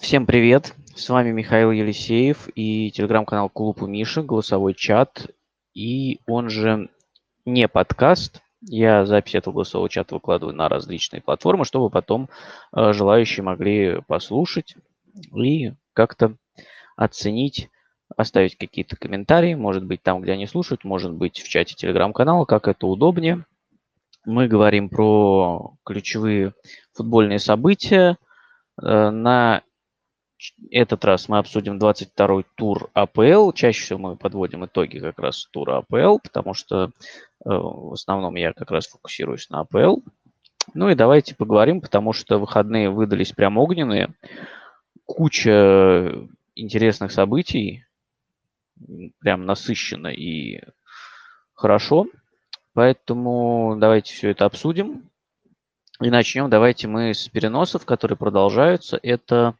Всем привет! С вами Михаил Елисеев и телеграм-канал Клуб у Миши, голосовой чат. И он же не подкаст. Я запись этого голосового чата выкладываю на различные платформы, чтобы потом э, желающие могли послушать и как-то оценить, оставить какие-то комментарии, может быть, там, где они слушают, может быть, в чате телеграм-канала, как это удобнее. Мы говорим про ключевые футбольные события. Э, на этот раз мы обсудим 22-й тур АПЛ. Чаще всего мы подводим итоги как раз тура АПЛ, потому что э, в основном я как раз фокусируюсь на АПЛ. Ну и давайте поговорим, потому что выходные выдались прям огненные. Куча интересных событий, прям насыщенно и хорошо. Поэтому давайте все это обсудим. И начнем давайте мы с переносов, которые продолжаются. Это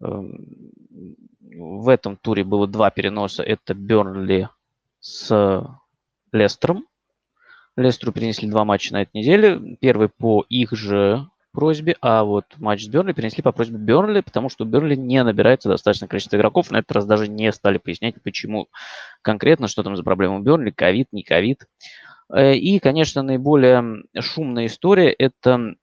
в этом туре было два переноса. Это Бернли с Лестером. Лестеру перенесли два матча на этой неделе. Первый по их же просьбе, а вот матч с Бернли перенесли по просьбе Бернли, потому что Бернли не набирается достаточное количество игроков. На этот раз даже не стали пояснять, почему конкретно, что там за проблема у Бернли, ковид, не ковид. Э, и, конечно, наиболее шумная история – это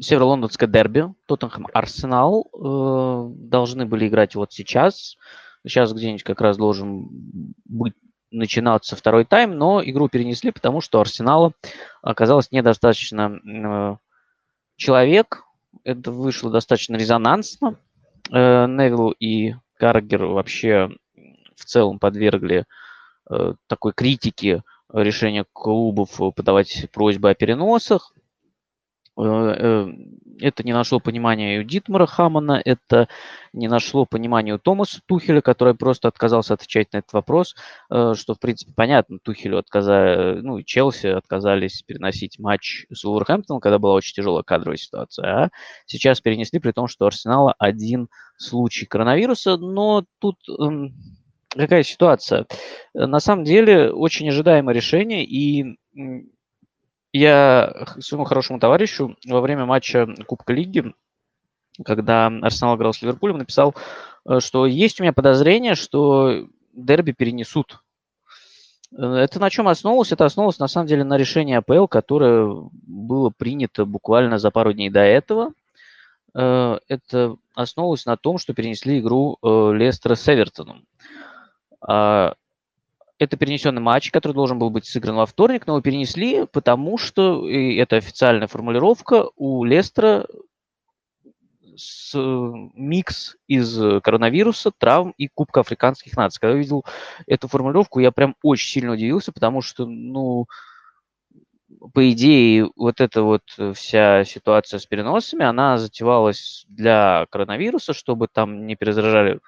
Северо-лондонское дерби, Тоттенхэм Арсенал э, должны были играть вот сейчас. Сейчас где-нибудь как раз должен быть начинаться второй тайм, но игру перенесли, потому что Арсенала оказалось недостаточно э, человек. Это вышло достаточно резонансно. Э, Невилл и Каргер вообще в целом подвергли такой критике решения клубов подавать просьбы о переносах. Э, э, это не нашло понимания и у Дитмара Хамана, это не нашло понимания у Томаса Тухеля, который просто отказался отвечать на этот вопрос, э, что, в принципе, понятно, Тухелю отказали, ну, и Челси отказались переносить матч с Уолверхэмптоном, когда была очень тяжелая кадровая ситуация, а сейчас перенесли, при том, что у Арсенала один случай коронавируса, но тут эм, какая ситуация? На самом деле, очень ожидаемое решение, и я своему хорошему товарищу во время матча Кубка Лиги, когда Арсенал играл с Ливерпулем, написал, э, что есть у меня подозрение, что дерби перенесут. Э, это на чем основывалось? Это основывалось на самом деле на решении АПЛ, которое было принято буквально за пару дней до этого. Э, это основывалось на том, что перенесли игру Лестера с Эвертоном. А это перенесенный матч, который должен был быть сыгран во вторник, но его перенесли, потому что, и это официальная формулировка, у Лестера с, микс из коронавируса, травм и Кубка африканских наций. Когда я видел эту формулировку, я прям очень сильно удивился, потому что, ну, по идее, вот эта вот вся ситуация с переносами, она затевалась для коронавируса, чтобы там не перезаражали э,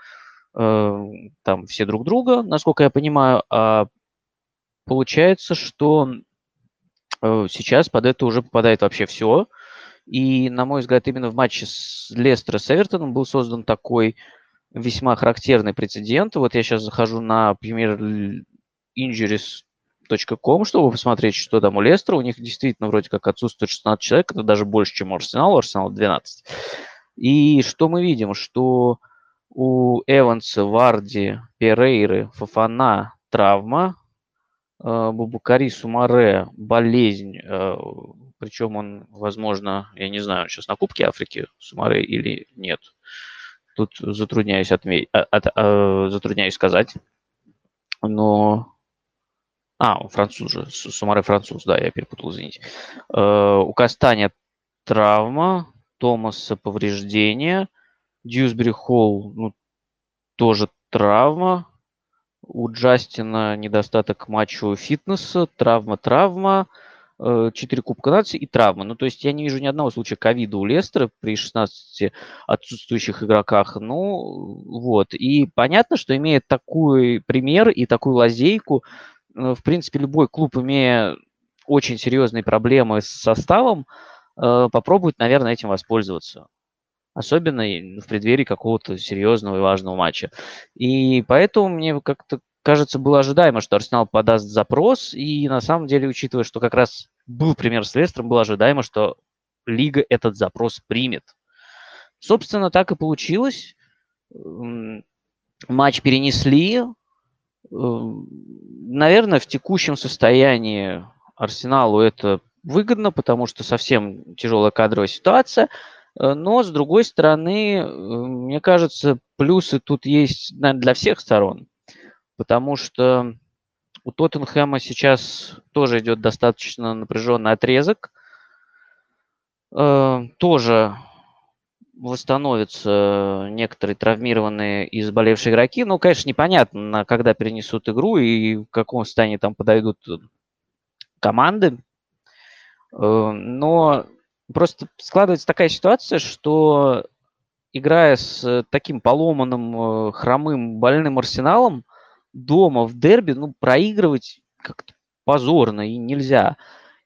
там все друг друга, насколько я понимаю, а получается, что э, сейчас под это уже попадает вообще все. И, на мой взгляд, именно в матче с Лестера с Эвертоном был создан такой весьма характерный прецедент. Вот я сейчас захожу на Premier Injuries.com, чтобы посмотреть, что там у Лестера. У них действительно вроде как отсутствует 16 человек, это даже больше, чем у Арсенала, у Арсенала 12. И что мы видим? Что у Эванса, Варди, Перейры, Фафана травма, э, Бубакари Сумаре болезнь, э, причем он, возможно, я не знаю, сейчас на Кубке Африки Сумаре или нет. Тут затрудняюсь, отме... от, от, э, затрудняюсь сказать. Но... А, француз же, Сумаре француз, да, я перепутал, извините. У Кастаня травма, Томаса повреждения – Дьюсбери Холл, ну, тоже травма. У Джастина недостаток матчевого фитнеса, травма-травма, 4 э, Кубка нации и травма. Ну, то есть я не вижу ни одного случая ковида у Лестера при 16 отсутствующих игроках. Ну, вот. И понятно, что имея такой пример и такую лазейку, э, в принципе, любой клуб, имея очень серьезные проблемы с составом, э, попробует, наверное, этим воспользоваться особенно в преддверии какого-то серьезного и важного матча. И поэтому мне как-то кажется, было ожидаемо, что Арсенал подаст запрос, и на самом деле, учитывая, что как раз был пример с Лестером, было ожидаемо, что Лига этот запрос примет. Собственно, так и получилось. Матч перенесли. Наверное, в текущем состоянии Арсеналу это выгодно, потому что совсем тяжелая кадровая ситуация. Но, с другой стороны, мне кажется, плюсы тут есть наверное, для всех сторон. Потому что у Тоттенхэма сейчас тоже идет достаточно напряженный отрезок. Тоже восстановятся некоторые травмированные и заболевшие игроки. Ну, конечно, непонятно, когда перенесут игру и в каком состоянии там подойдут команды. Э, но просто складывается такая ситуация, что играя с таким поломанным, э, хромым, больным арсеналом, дома в дерби, ну, проигрывать как-то позорно и нельзя.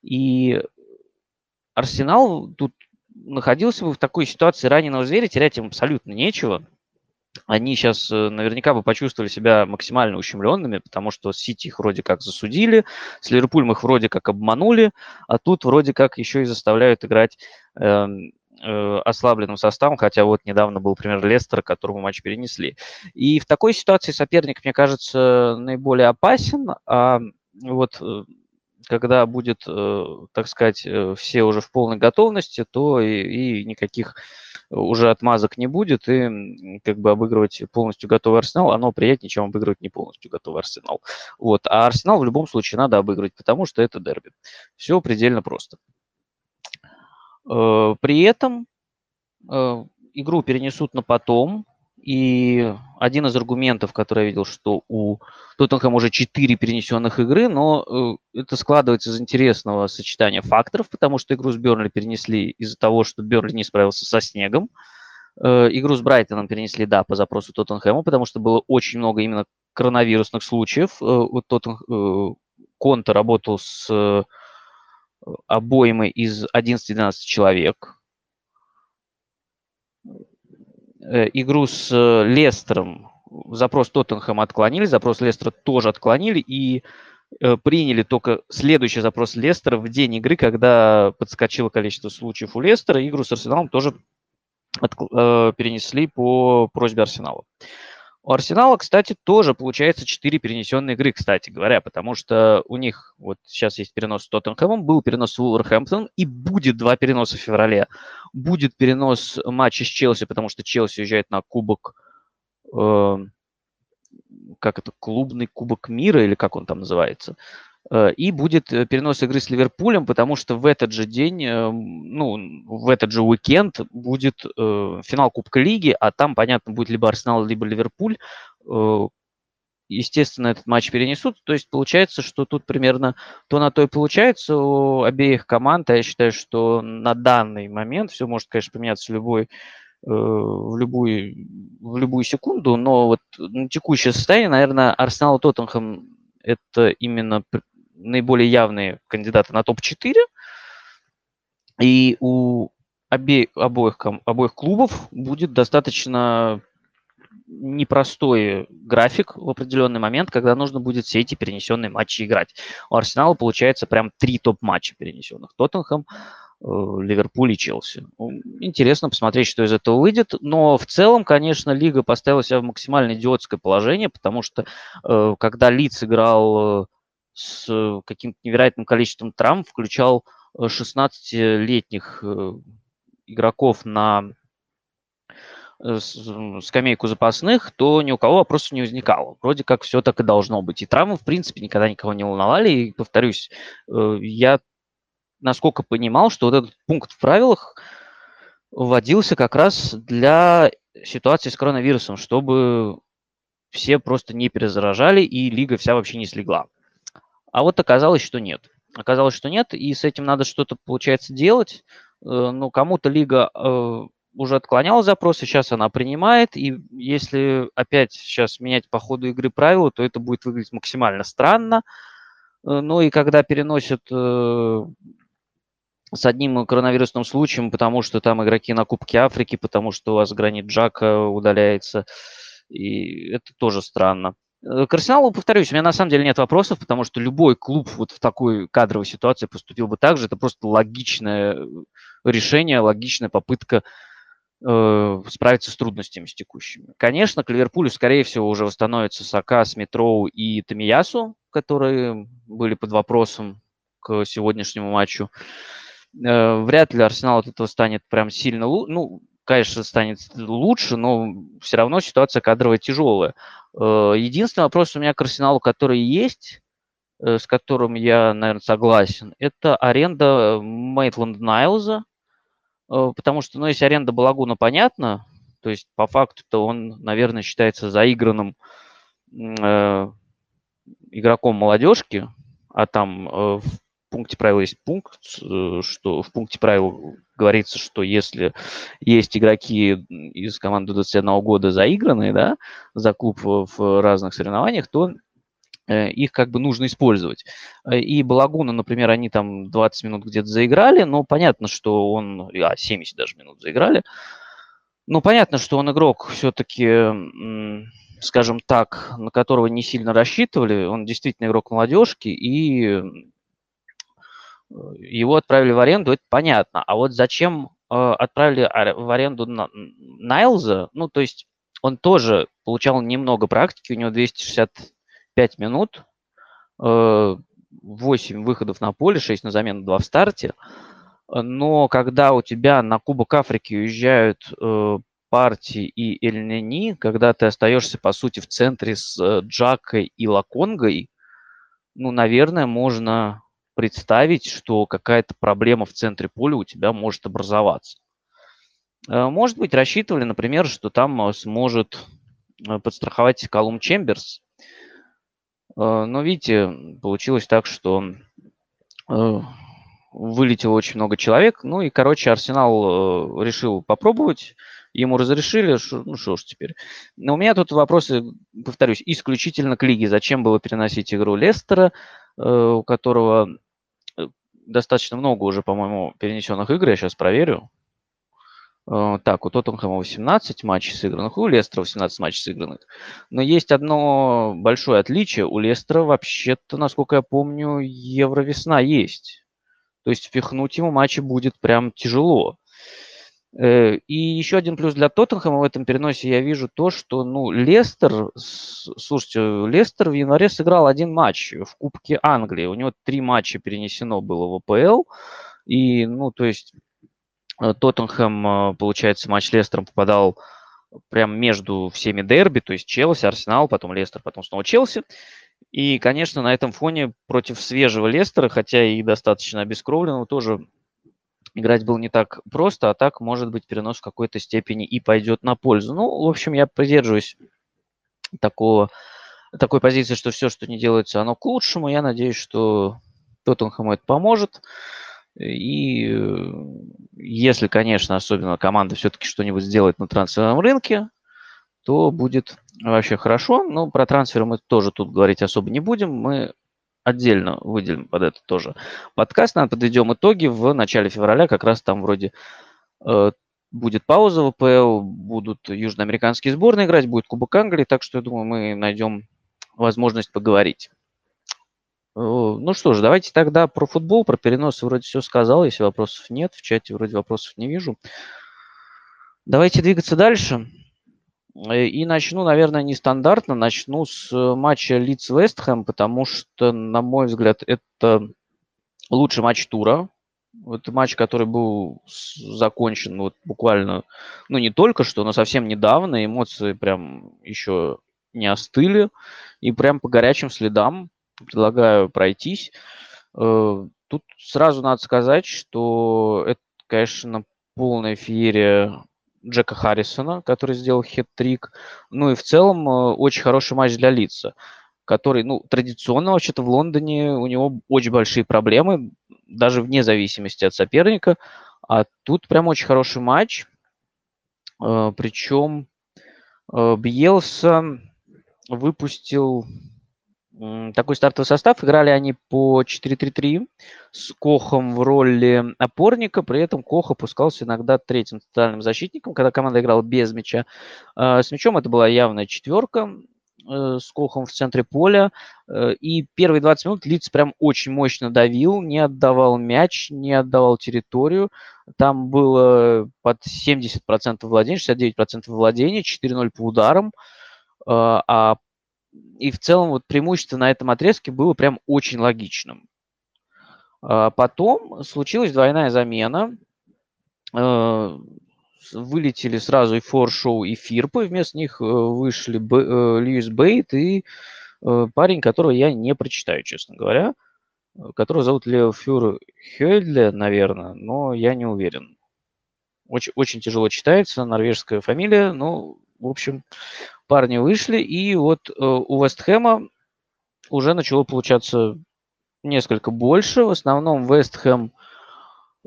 И Арсенал тут находился бы в такой ситуации раненого зверя, терять им абсолютно нечего. Они сейчас э, наверняка бы почувствовали себя максимально ущемленными, потому что Сити их вроде как засудили, с Ливерпулем их вроде как обманули, а тут вроде как еще и заставляют играть э, э, ослабленным составом, хотя вот недавно был пример Лестера, которому матч перенесли. И в такой ситуации соперник, мне кажется, наиболее опасен, а вот э, когда будет, так сказать, все уже в полной готовности, то и, и никаких уже отмазок не будет, и как бы обыгрывать полностью готовый арсенал, оно приятнее, чем обыгрывать не полностью готовый арсенал. Вот. А арсенал в любом случае надо обыгрывать, потому что это дерби. Все предельно просто. Э, при этом игру перенесут на потом, и один из аргументов, который я видел, что у Тоттенхэма уже 4 перенесенных игры, но э, это складывается из интересного сочетания факторов, потому что игру с Бернли перенесли из-за того, что Бернли не справился со снегом. Э, игру с Брайтоном перенесли, да, по запросу Тоттенхэма, потому что было очень много именно коронавирусных случаев. Э, вот Тоттен... Конта работал с обоими из 11-12 человек. Э, игру с э, Лестером запрос Тоттенхэма отклонили, запрос Лестера тоже отклонили и э, приняли только следующий запрос Лестера в день игры, когда подскочило количество случаев у Лестера. Игру с Арсеналом тоже от, э, перенесли по просьбе Арсенала. У Арсенала, кстати, тоже получается 4 перенесенные игры, кстати говоря, потому что у них вот сейчас есть перенос с Тоттенхэмом, был перенос с Уолверхэмптоном и будет два переноса в феврале. Будет перенос матча с Челси, потому что Челси уезжает на кубок, э, как это, клубный кубок мира или как он там называется. Э, и будет э, перенос игры с Ливерпулем, потому что в этот же день, э, ну, в этот же уикенд будет финал Кубка Лиги, а там, понятно, будет либо Арсенал, либо Ливерпуль. Естественно, этот матч перенесут. То есть получается, что тут примерно то на то и получается у обеих команд. А я считаю, что на данный момент все может, конечно, поменяться в любой в любую, в любую секунду, но вот на текущее состояние, наверное, Арсенал и Тоттенхэм это именно наиболее явные кандидаты на топ-4. И у обе, обоих, обоих клубов будет достаточно непростой график в определенный момент, когда нужно будет все эти перенесенные матчи играть. У Арсенала получается прям три топ-матча перенесенных. Тоттенхэм, э, Ливерпуль и Челси. Интересно посмотреть, что из этого выйдет. Но в целом, конечно, Лига поставила себя в максимально идиотское положение, потому что э, когда Лиц играл э, с э, каким-то невероятным количеством травм, включал 16-летних э, э, игроков на скамейку запасных, то ни у кого вопросов не возникало. Вроде как все так и должно быть. И травмы, в принципе, никогда никого не волновали. И, повторюсь, я, насколько понимал, что вот этот пункт в правилах вводился как раз для ситуации с коронавирусом, чтобы все просто не перезаражали и лига вся вообще не слегла. А вот оказалось, что нет. Оказалось, что нет, и с этим надо что-то, получается, делать. Э, ну, кому-то лига э, уже отклоняла запросы, сейчас она принимает, и если опять сейчас менять по ходу игры правила, то это будет выглядеть максимально странно. Э, ну и когда переносят с одним коронавирусным случаем, потому что там игроки на Кубке Африки, потому что у вас гранит Джака удаляется, и это тоже странно. Э, к Арсеналу, повторюсь, у меня на самом деле нет вопросов, потому что любой клуб вот в такой кадровой ситуации поступил бы так же. Это просто логичное решение, логичная попытка э, справиться с трудностями с текущими. Конечно, к Ливерпулю, скорее всего, уже восстановится Сака, Смитроу и Тамиясу, которые были под вопросом к сегодняшнему матчу. Э, вряд ли Арсенал от этого станет прям сильно лучше. Ну, конечно, станет лучше, но все равно ситуация кадровая тяжелая. Э, единственный вопрос у меня к Арсеналу, который есть, э, с которым я, наверное, согласен, это аренда Мейтланд Найлза, потому что, ну, если аренда Балагуна понятно, то есть по факту-то он, наверное, считается заигранным э, игроком молодежки, а там э, в пункте правил есть пункт, э, что в пункте правил говорится, что если есть игроки из команды 21 года заигранные, да, за клуб в разных соревнованиях, то э, их как бы нужно использовать. И Балагуна, например, они там 20 минут где-то заиграли, но понятно, что он, а, 70 даже минут заиграли, ну, понятно, что он игрок все-таки, скажем так, на которого не сильно рассчитывали. Он действительно игрок молодежки, и его отправили в аренду, это понятно. А вот зачем э, отправили в аренду Найлза, ну, то есть он тоже получал немного практики, у него 265 минут, 8 э, выходов на поле, 6 на замену, 2 в старте. Но когда у тебя на Кубок Африки уезжают э, партии и Эльнени, когда ты остаешься, по сути, в центре с Джакой и Лаконгой, ну, наверное, можно представить, что какая-то проблема в центре поля у тебя может образоваться. Э, может быть, рассчитывали, например, что там э, сможет э, подстраховать Колум Чемберс. Но видите, получилось так, что вылетело очень много человек. Ну и, короче, Арсенал решил попробовать. Ему разрешили, ну что ж теперь. Но у меня тут вопросы, повторюсь, исключительно к лиге. Зачем было переносить игру Лестера, у которого достаточно много уже, по-моему, перенесенных игр, я сейчас проверю. Э, так, у Тоттенхэма 18 матчей сыгранных, у Лестера 18 матчей сыгранных. Но есть одно большое отличие. У Лестера вообще-то, насколько я помню, Евровесна есть. То есть впихнуть ему матчи будет прям тяжело. Э, и еще один плюс для Тоттенхэма в этом переносе я вижу то, что, ну, Лестер, слушайте, Лестер в январе сыграл один матч в Кубке Англии. У него три матча перенесено было в АПЛ. И, ну, то есть э, Тоттенхэм, э, получается, матч Лестером попадал прям между всеми дерби, то есть Челси, Арсенал, потом Лестер, потом снова Челси. И, конечно, на этом фоне против свежего Лестера, хотя и достаточно обескровленного, тоже играть было не так просто, а так, может быть, перенос в какой-то степени и пойдет на пользу. Ну, в общем, я придерживаюсь такого, такой позиции, что все, что не делается, оно к лучшему. Я надеюсь, что Тоттенхэму это поможет. И если, конечно, особенно команда все-таки что-нибудь сделает на трансферном рынке, то будет вообще хорошо. Но про трансферы мы тоже тут говорить особо не будем. Мы отдельно выделим под это тоже подкаст. Наверное, подведем итоги в начале февраля. Как раз там вроде э, будет пауза в АПЛ, будут южноамериканские сборные играть, будет Кубок Англии. Так что, я думаю, мы найдем возможность поговорить. Э, ну что ж, давайте тогда про футбол, про переносы вроде все сказал. Если вопросов нет, в чате вроде вопросов не вижу. Давайте двигаться дальше. Э, и начну, наверное, нестандартно. Начну с э, матча Лидс Вестхэм, потому что, на мой взгляд, это лучший матч тура. Это матч, который был закончен вот буквально, ну не только что, но совсем недавно. Эмоции прям еще не остыли. И прям по горячим следам предлагаю пройтись. Э, тут сразу надо сказать, что это, конечно, полная феерия Джека Харрисона, который сделал хет-трик. Ну и в целом э, очень хороший матч для Лица, который, ну, традиционно вообще-то в Лондоне у него очень большие проблемы, даже вне зависимости от соперника. А тут прям очень хороший матч. Э, Причем э, Бьелса выпустил такой стартовый состав. Играли они по 4-3-3 с Кохом в роли опорника. При этом Кох опускался иногда третьим центральным защитником, когда команда играла без мяча. А, с мячом это была явная четверка. э, с Кохом в центре поля. Э, и первые 20 минут Лиц прям очень мощно давил, не отдавал мяч, не отдавал территорию. Там было под 70% владения, 69% владения, 4-0 по ударам. Э, а и в целом вот преимущество на этом отрезке было прям очень логичным. А потом случилась двойная замена. Э, вылетели сразу и Форшоу, и Фирпа. Вместо них э, вышли э, Льюис Бейт и парень, которого я не прочитаю, честно говоря, которого зовут Лео Фюр Хёйдле, наверное, но я не уверен. Очень, очень тяжело читается, норвежская фамилия, но, в общем, парни вышли, и вот у Вестхэма уже начало получаться несколько больше. В основном Вест Хэм,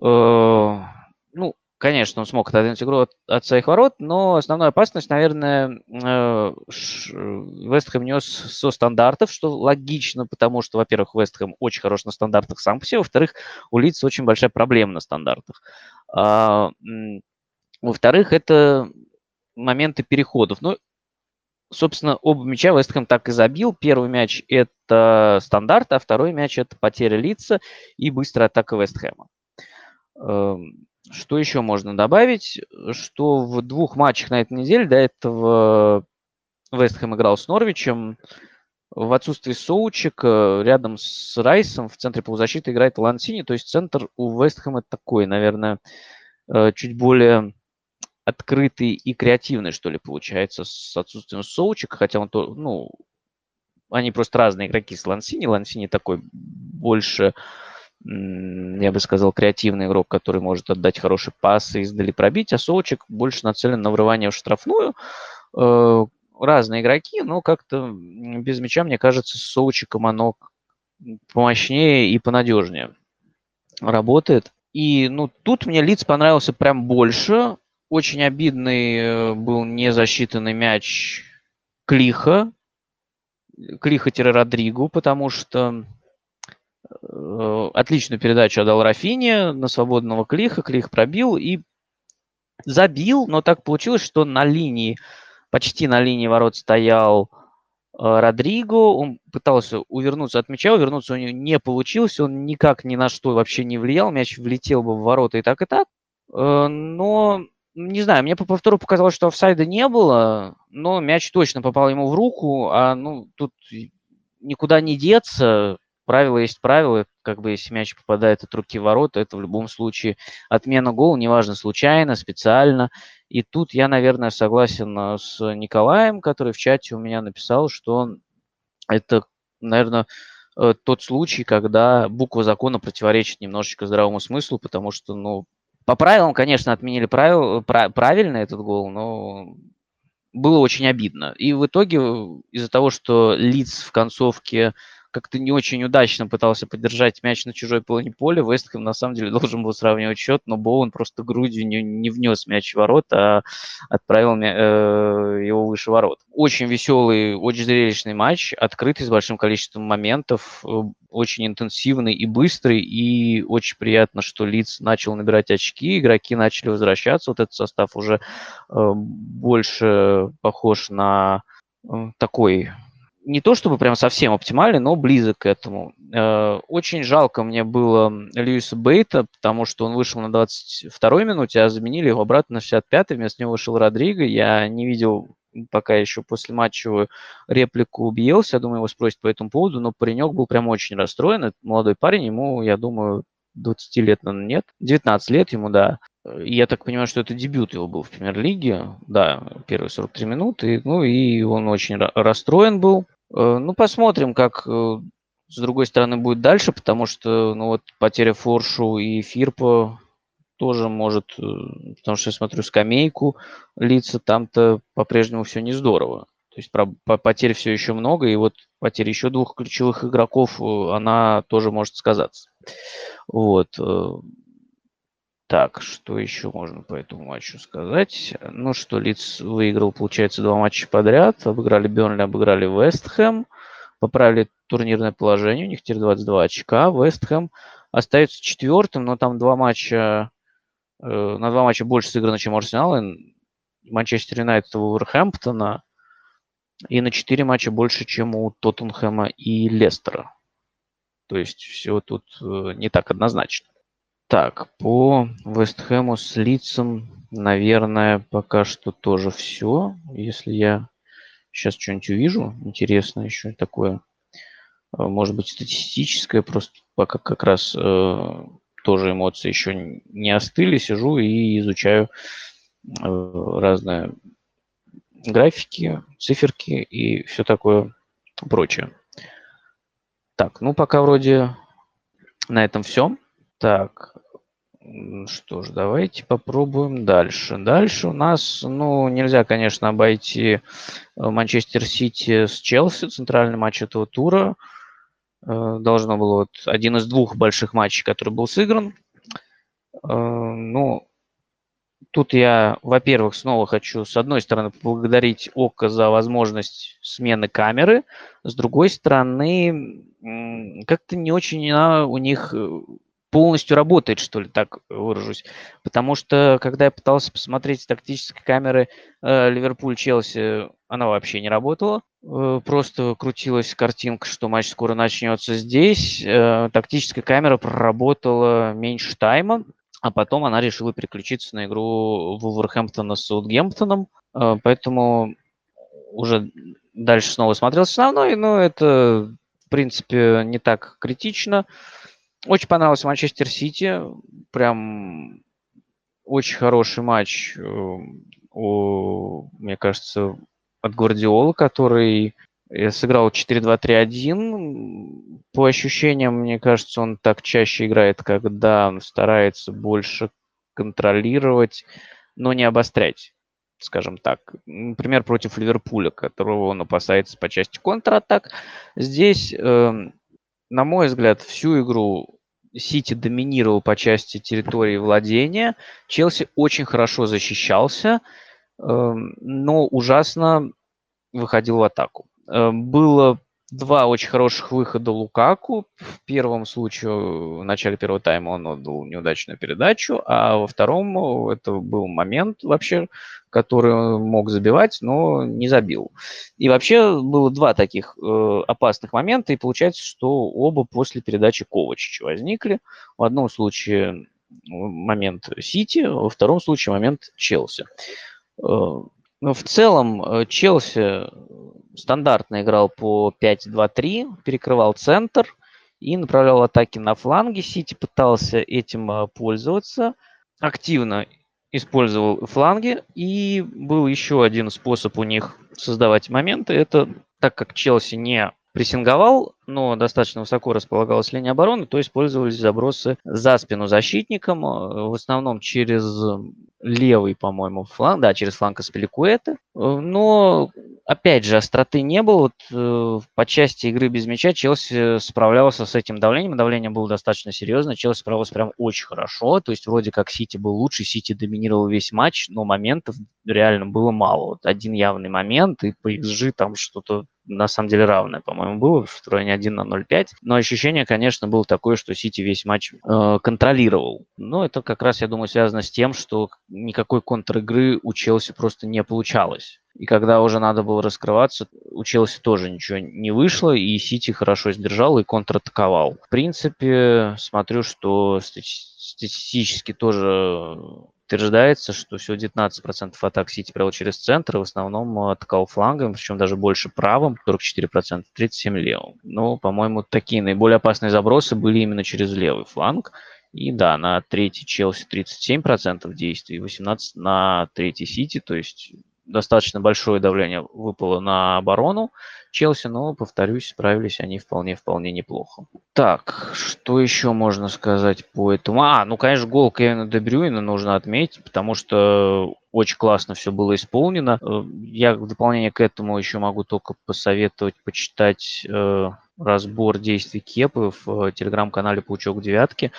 э, ну, конечно, он смог отодвинуть игру от, от своих ворот, но основная опасность, наверное, э, Вест Хэм нес со стандартов, что логично, потому что, во-первых, Вест Хэм очень хорош на стандартах сам по себе, во-вторых, у Лица очень большая проблема на стандартах. А, во-вторых, это моменты переходов. Ну, собственно, оба мяча Вестхэм так и забил. Первый мяч – это стандарт, а второй мяч – это потеря лица и быстрая атака Вестхэма. Эм, что еще можно добавить? Что в двух матчах на этой неделе до этого Вестхэм играл с Норвичем. В отсутствии Соучика рядом с Райсом в центре полузащиты играет Лансини. То есть центр у Вестхэма такой, наверное, э, чуть более открытый и креативный, что ли, получается, с отсутствием соучек, хотя он то, ну, они просто разные игроки с Лансини. Лансини такой больше, я бы сказал, креативный игрок, который может отдать хорошие пасы, издали пробить, а Соучек больше нацелен на врывание в штрафную. Э, разные игроки, но как-то без мяча, мне кажется, с Соучиком оно помощнее и понадежнее работает. И ну, тут мне Лиц понравился прям больше. Очень обидный э, был незасчитанный мяч Клиха, Клиха-Родригу, потому что э, отличную передачу отдал Рафине на свободного Клиха. Клих пробил и забил, но так получилось, что на линии, почти на линии ворот стоял э, Родриго. Он пытался увернуться от мяча, увернуться у него не получилось. Он никак ни на что вообще не влиял. Мяч влетел бы в ворота и так, и так. Но не знаю, мне по повтору показалось, что офсайда не было, но мяч точно попал ему в руку, а ну тут никуда не деться. Правило есть правило, как бы если мяч попадает от руки в ворота, это в любом случае отмена гола, неважно, случайно, специально. И тут я, наверное, согласен э, с Николаем, который в чате у меня написал, что это, наверное, э, тот случай, когда буква закона противоречит немножечко здравому смыслу, потому что, ну, по правилам, конечно, отменили правил, правильно этот гол, но было очень обидно. И в итоге из-за того, что Лиц в концовке как-то не очень удачно пытался поддержать мяч на чужой половине поля. Вестхэм на самом деле должен был сравнивать счет, но Боуэн просто грудью не, не внес мяч в ворот, а отправил э, его выше ворот. Очень веселый, очень зрелищный матч, открытый с большим количеством моментов, э, очень интенсивный и быстрый, и очень приятно, что Лиц начал набирать очки, игроки начали возвращаться. Вот этот состав уже э, больше похож на э, такой не то чтобы прям совсем оптимальный, но близок к этому. Э, очень жалко мне было Льюиса Бейта, потому что он вышел на 22-й минуте, а заменили его обратно на 65-й, вместо него вышел Родриго. Я не видел пока еще после матча реплику Бьелса, я думаю, его спросят по этому поводу, но паренек был прям очень расстроен. Это молодой парень, ему, я думаю, 20 лет, наверное, нет. 19 лет ему, да. Я так понимаю, что это дебют его был в премьер-лиге. Да, первые 43 минуты. Ну и он очень расстроен был. Э, ну, посмотрим, как э, с другой стороны будет дальше, потому что, ну вот, потеря Форшу и Фирпа тоже может, э, потому что я смотрю скамейку лица, там-то по-прежнему все не здорово. То есть про, по, потерь все еще много, и вот потеря еще двух ключевых игроков, она тоже может сказаться. Вот. Так, что еще можно по этому матчу сказать? Ну что, Лиц выиграл, получается, два матча подряд. Обыграли Бернли, обыграли Вестхэм. Поправили турнирное положение. У них теперь 22 очка. Вестхэм остается четвертым, но там два матча, э, на два матча больше сыграно, чем Арсенал. Манчестер Юнайтед Вулверхэмптона. и на 4 матча больше, чем у Тоттенхэма и Лестера. То есть все тут э, не так однозначно. Так, по Вестхэму с лицом, наверное, пока что тоже все. Если я сейчас что-нибудь увижу интересное еще такое, э, может быть, статистическое, просто пока как раз э, тоже эмоции еще не остыли, сижу и изучаю э, разные графики, циферки и все такое прочее. Так, ну пока вроде на этом все. Так, что ж, давайте попробуем дальше. Дальше у нас, ну, нельзя, конечно, обойти э, Манчестер Сити с Челси, центральный матч этого тура. Э, должно было вот один из двух больших матчей, который был сыгран. Ну, тут я, во-первых, снова хочу, с одной стороны, поблагодарить ОКО за возможность смены камеры, с другой стороны, как-то не очень у них э, полностью работает, что ли, так выражусь. Потому что, когда я пытался посмотреть с тактической камеры э, Ливерпуль-Челси, она вообще не работала. Э, просто крутилась картинка, что матч скоро начнется здесь. Э, тактическая камера проработала меньше тайма. А потом она решила переключиться на игру Вулверхэмптона с Саутгемптоном. Э, поэтому уже дальше снова смотрел основной, но это, в принципе, не так критично. Очень понравился Манчестер Сити. Прям очень хороший матч, у, мне кажется, от Гвардиола, который я сыграл 4-2-3-1. По ощущениям, мне кажется, он так чаще играет, когда он старается больше контролировать, но не обострять, скажем так. Например, против Ливерпуля, которого он опасается по части контратак. Здесь, э, на мой взгляд, всю игру Сити доминировал по части территории владения. Челси очень хорошо защищался, э, но ужасно выходил в атаку. Э, было два очень хороших выхода Лукаку. В первом случае, в начале первого тайма он отдал неудачную передачу, а во втором это был момент вообще, который он мог забивать, но не забил. И вообще было два таких э, опасных момента, и получается, что оба после передачи Ковачича возникли. В одном случае момент Сити, во втором случае момент Челси. Э, ну, в целом, э, Челси стандартно играл по 5-2-3, перекрывал центр и направлял атаки на фланге. Сити пытался этим э, пользоваться, активно использовал фланги. И был еще один способ у них создавать моменты. Это так как Челси не прессинговал, но достаточно высоко располагалась линия обороны, то использовались забросы за спину защитником, э, в основном через левый, по-моему, фланг, да, через фланг Аспиликуэта. Но, опять же, остроты не было. Вот, э, по части игры без мяча Челси справлялся с этим давлением. Давление было достаточно серьезно. Челси справился прям очень хорошо. То есть вроде как Сити был лучше, Сити доминировал весь матч, но моментов реально было мало. Вот один явный момент, и XG там что-то на самом деле равное, по-моему, было в районе 1 на 0,5. Но ощущение, конечно, было такое, что Сити весь матч э, контролировал. Но это как раз, я думаю, связано с тем, что никакой контр-игры у Челси просто не получалось. И когда уже надо было раскрываться, у Челси тоже ничего не вышло, и Сити хорошо сдержал и контратаковал. В принципе, смотрю, что статистически тоже утверждается, что всего 19% атак Сити провел через центр, в основном атаковал флангом, причем даже больше правым, 44%, 37% левым. Но, по-моему, такие наиболее опасные забросы были именно через левый фланг. И да, на третий Челси 37% действий, 18% на третий Сити, то есть достаточно большое давление выпало на оборону Челси, но, повторюсь, справились они вполне-вполне неплохо. Так, что еще можно сказать по этому? А, ну, конечно, гол Кевина Дебрюина нужно отметить, потому что очень классно все было исполнено. Э, я в дополнение к этому еще могу только посоветовать почитать э, разбор действий Кепы в э, телеграм-канале Паучок Девятки.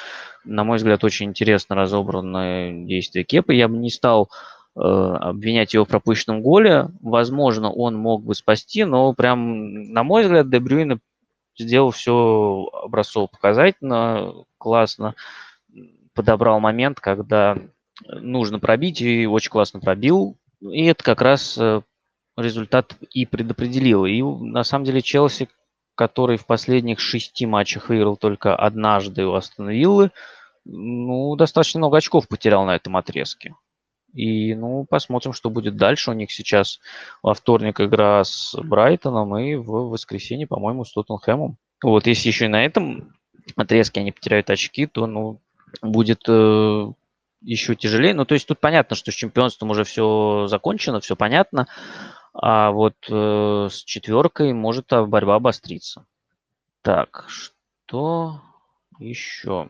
На мой взгляд, очень интересно разобраны действия Кепы. Я бы не стал обвинять его в пропущенном голе. Возможно, он мог бы спасти, но прям, на мой взгляд, Дебрюйна сделал все образцово-показательно, классно подобрал момент, когда нужно пробить, и очень классно пробил. И это как раз э, результат и предопределил. И на самом деле Челси, который в последних шести матчах выиграл только однажды у Астон ну, достаточно много очков потерял на этом отрезке. И, ну, посмотрим, что будет дальше. У них сейчас во вторник игра с Брайтоном и в воскресенье, по-моему, с Тоттенхэмом. Вот, если еще и на этом отрезке они потеряют очки, то, ну, будет э, еще тяжелее. Ну, то есть тут понятно, что с чемпионством уже все закончено, все понятно. А вот э, с четверкой может борьба обостриться. Так, что еще?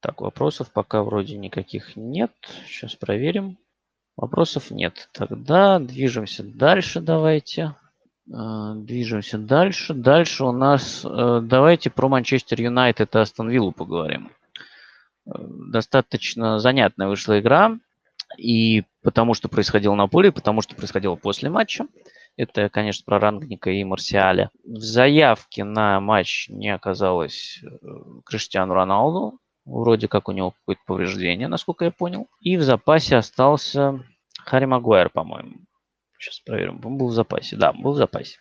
Так, вопросов пока вроде никаких нет. Сейчас проверим. Вопросов нет. Тогда движемся дальше, давайте. Э, движемся дальше. Дальше у нас... Э, давайте про Манчестер Юнайтед и Астон Виллу поговорим. Э, достаточно занятная вышла игра. И потому что происходило на поле, потому что происходило после матча. Это, конечно, про Рангника и Марсиаля. В заявке на матч не оказалось Криштиану Роналду. Вроде как у него какое-то повреждение, насколько я понял. И в запасе остался Харри Магуайр, по-моему. Сейчас проверим. Он был в запасе. Да, был в запасе.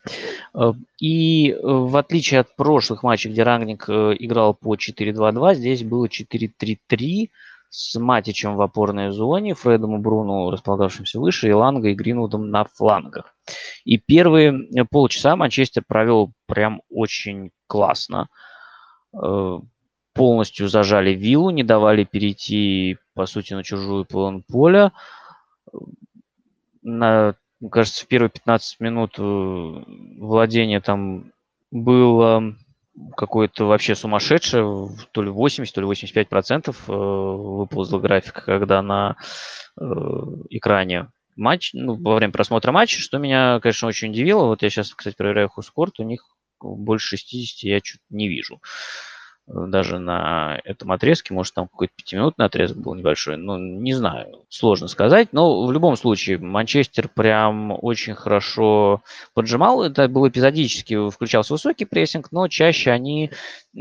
Э, и э, в отличие от прошлых матчей, где Рангник э, играл по 4-2-2, здесь было 4-3-3 с Матичем в опорной зоне, Фредом и Бруну, располагавшимся выше, и Ланго и Гринвудом на флангах. И первые полчаса Манчестер провел прям очень классно полностью зажали виллу, не давали перейти, по сути, на чужую половину поля. На, кажется, в первые 15 минут э, владение там было какое-то вообще сумасшедшее, то ли 80, то ли 85 процентов э, выползла графика, когда на э, экране матч, ну, во время просмотра матча, что меня, конечно, очень удивило. Вот я сейчас, кстати, проверяю Хускорт, у них больше 60 я чуть не вижу даже на этом отрезке, может, там какой-то пятиминутный отрезок был небольшой, ну, не знаю, сложно сказать, но в любом случае Манчестер прям очень хорошо поджимал, это был эпизодически, включался высокий прессинг, но чаще они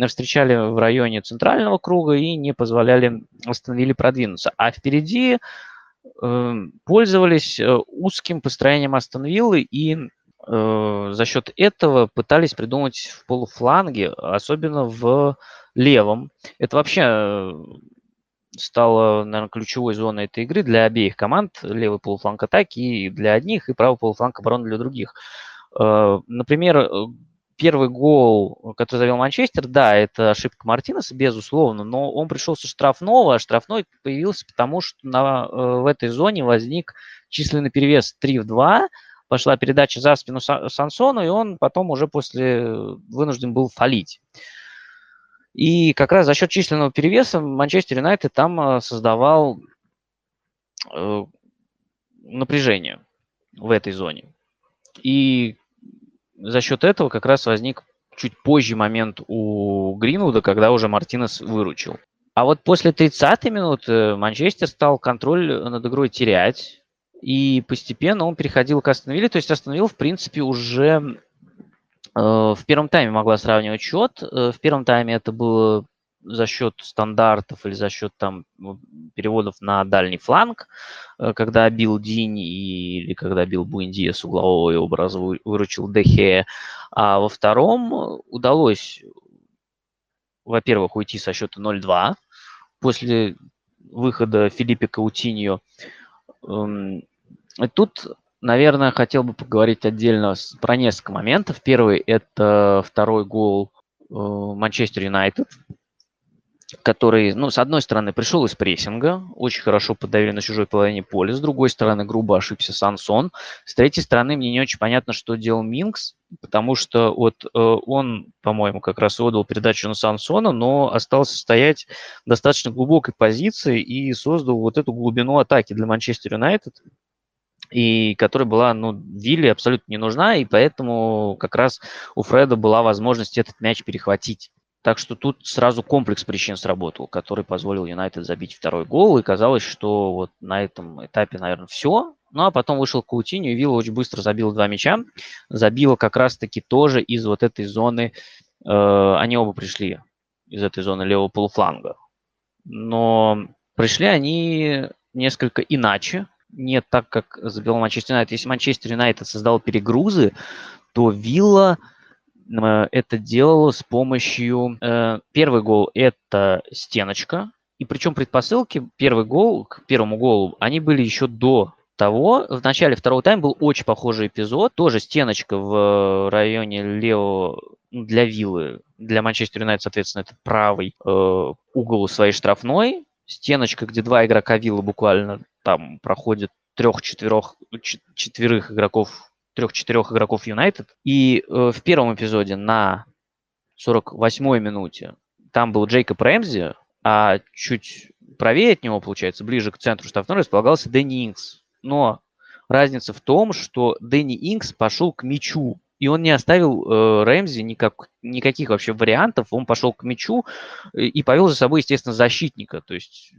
встречали в районе центрального круга и не позволяли, остановили продвинуться, а впереди э, пользовались э, узким построением Астон Виллы и э, за счет этого пытались придумать в полуфланге, особенно в левом. Это вообще э, стало, наверное, ключевой зоной этой игры для обеих команд. Левый полуфланг атаки и для одних, и правый полуфланг обороны для других. Э, например, э, первый гол, который завел Манчестер, да, это ошибка Мартинеса, безусловно, но он пришел со штрафного, а штрафной появился потому, что на, в этой зоне возник численный перевес 3 в 2, пошла передача за спину Сансону, и он потом уже после вынужден был фалить. И как раз за счет численного перевеса Манчестер Юнайтед там э, создавал э, напряжение в этой зоне. И за счет этого как раз возник чуть позже момент у Гринвуда, когда уже Мартинес выручил. А вот после 30-й минуты Манчестер стал контроль над игрой терять, и постепенно он переходил к Астон То есть Астон в принципе, уже Э, в первом тайме могла сравнивать счет. Э, в первом тайме это было за счет стандартов или за счет там переводов на дальний фланг, э, когда бил Дини или когда бил Буэндия с углового образа выручил Дехе. А во втором удалось, во-первых, уйти со счета 0-2 после выхода Филиппа Каутиньо. Эм, тут наверное, хотел бы поговорить отдельно про несколько моментов. Первый – это второй гол э, Манчестер Юнайтед, который, ну, с одной стороны, пришел из прессинга, очень хорошо подавили на чужой половине поля, с другой стороны, грубо ошибся Сансон, с третьей стороны, мне не очень понятно, что делал Минкс, потому что вот э, он, по-моему, как раз отдал передачу на Сансона, но остался стоять в достаточно глубокой позиции и создал вот эту глубину атаки для Манчестер Юнайтед, и которая была, ну, Вилли абсолютно не нужна, и поэтому как раз у Фреда была возможность этот мяч перехватить. Так что тут сразу комплекс причин сработал, который позволил Юнайтед забить второй гол, и казалось, что вот на этом этапе, наверное, все. Ну, а потом вышел Каутиньо, и Вилла очень быстро забил два мяча. Забила как раз-таки тоже из вот этой зоны, э, они оба пришли из этой зоны левого полуфланга. Но пришли они несколько иначе, не так, как забил Манчестер Юнайтед. Если Манчестер Юнайтед создал перегрузы, то Вилла э, это делала с помощью... Э, первый гол – это стеночка, и причем предпосылки, первый гол, к первому голу, они были еще до того. В начале второго тайма был очень похожий эпизод. Тоже стеночка в районе левого ну, для Виллы. Для Манчестер Юнайтед, соответственно, это правый э, угол своей штрафной. Стеночка, где два игрока Виллы буквально там проходят трех-четверых четверых игроков, трех-четырех игроков Юнайтед. И э, в первом эпизоде на 48-й минуте там был Джейкоб Рэмзи, а чуть правее от него, получается, ближе к центру штрафной располагался Дэнни Инкс. Но разница в том, что Дэнни Инкс пошел к мячу, и он не оставил э, Рэмзи никак, никаких вообще вариантов. Он пошел к мячу и, и повел за собой, естественно, защитника. То есть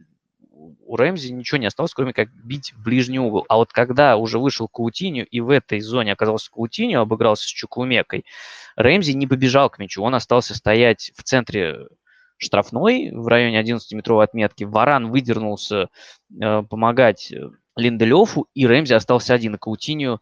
у Рэмзи ничего не осталось, кроме как бить в ближний угол. А вот когда уже вышел Каутиню и в этой зоне оказался Каутиню, обыгрался с Чукумекой, Рэмзи не побежал к мячу, он остался стоять в центре штрафной в районе 11-метровой отметки. Варан выдернулся э, помогать э, Линделёфу, и Рэмзи остался один, и Каутинью э,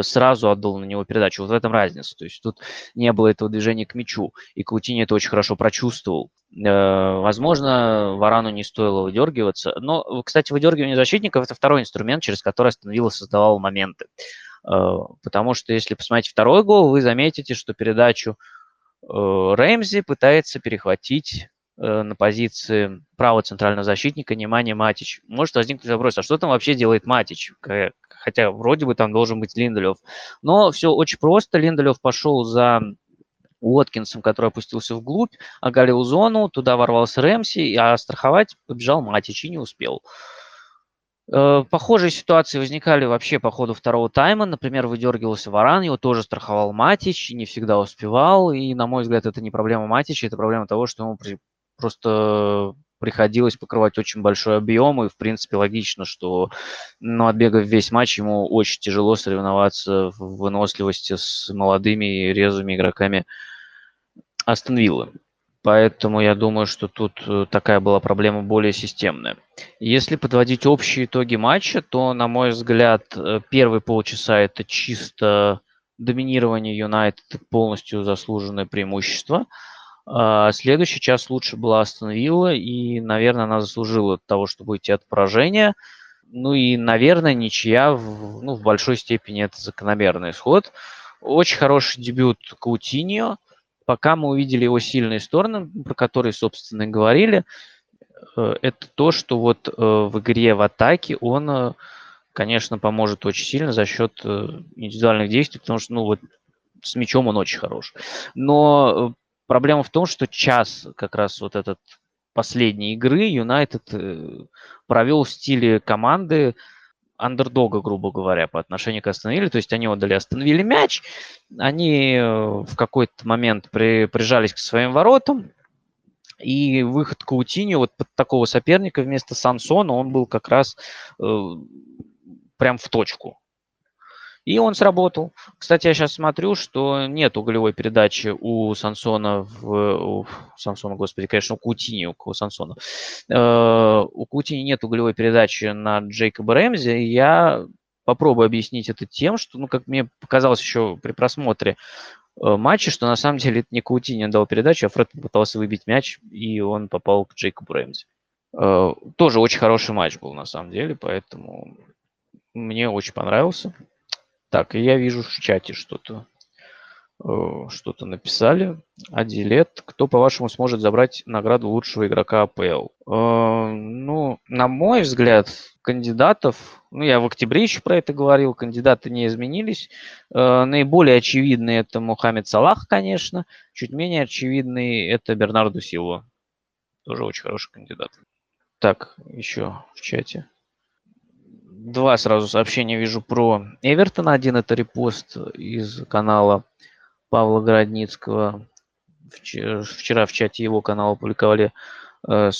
сразу отдал на него передачу. Вот в этом разница. То есть тут не было этого движения к мячу, и Каутиньо это очень хорошо прочувствовал. Э, возможно, Варану не стоило выдергиваться. Но, кстати, выдергивание защитников – это второй инструмент, через который остановила создавал моменты. Потому что если посмотреть второй гол, вы заметите, что передачу Рэмзи пытается перехватить Э, на позиции правого центрального защитника Немани Матич. Может возникнуть вопрос, а что там вообще делает Матич? Хотя вроде бы там должен быть Линделев. Но все очень просто. Линделев пошел за Уоткинсом, который опустился вглубь, оголил зону, туда ворвался Рэмси, а страховать побежал Матич и не успел. Э, похожие ситуации возникали вообще по ходу второго тайма. Например, выдергивался Варан, его тоже страховал Матич, не всегда успевал. И, на мой взгляд, это не проблема Матича, это проблема того, что ему просто приходилось покрывать очень большой объем, и, в принципе, логично, что, ну, отбегав весь матч, ему очень тяжело соревноваться в выносливости с молодыми и резвыми игроками Астон Виллы. Поэтому я думаю, что тут э, такая была проблема более системная. Если подводить общие итоги матча, то, на мой взгляд, э, первые полчаса это чисто доминирование Юнайтед, полностью заслуженное преимущество – следующий час лучше была Астон Вилла, и, наверное, она заслужила того, чтобы уйти от поражения. Ну и, наверное, ничья в, ну, в большой степени это закономерный исход. Очень хороший дебют Каутиньо. Пока мы увидели его сильные стороны, про которые, собственно, и говорили, э, это то, что вот э, в игре в атаке он, э, конечно, поможет очень сильно за счет индивидуальных действий, потому что, ну, вот с мячом он очень хорош. Но Проблема в том, что час как раз вот этот последней игры Юнайтед э, провел в стиле команды андердога, грубо говоря, по отношению к Астон То есть они отдали Астон мяч, они э, в какой-то момент при, прижались к своим воротам, и выход Каутиньо вот под такого соперника вместо Сансона, он был как раз э, прям в точку. И он сработал. Кстати, я сейчас смотрю, что нет уголевой передачи у Сансона в... У Сансона, господи, конечно, у Кутини, у Сансона. Э, у Кутини нет уголевой передачи на Джейкоба Рэмзи. Я попробую объяснить это тем, что, ну, как мне показалось еще при просмотре э, матча, что на самом деле это не Каутини дал передачу, а Фред попытался выбить мяч, и он попал к Джейкобу Рэмзи. Э, тоже очень хороший матч был на самом деле, поэтому мне очень понравился. Так, я вижу в чате что-то э, что-то написали. Адилет. Кто, по-вашему, сможет забрать награду лучшего игрока АПЛ? Э, ну, на мой взгляд, кандидатов, ну, я в октябре еще про это говорил, кандидаты не изменились. Э, наиболее очевидный это Мухаммед Салах, конечно. Чуть менее очевидный это Бернарду Силва. Тоже очень хороший кандидат. Так, еще в чате два сразу сообщения вижу про Эвертон. Один это репост из канала Павла Городницкого. Вчера в чате его канала публиковали э,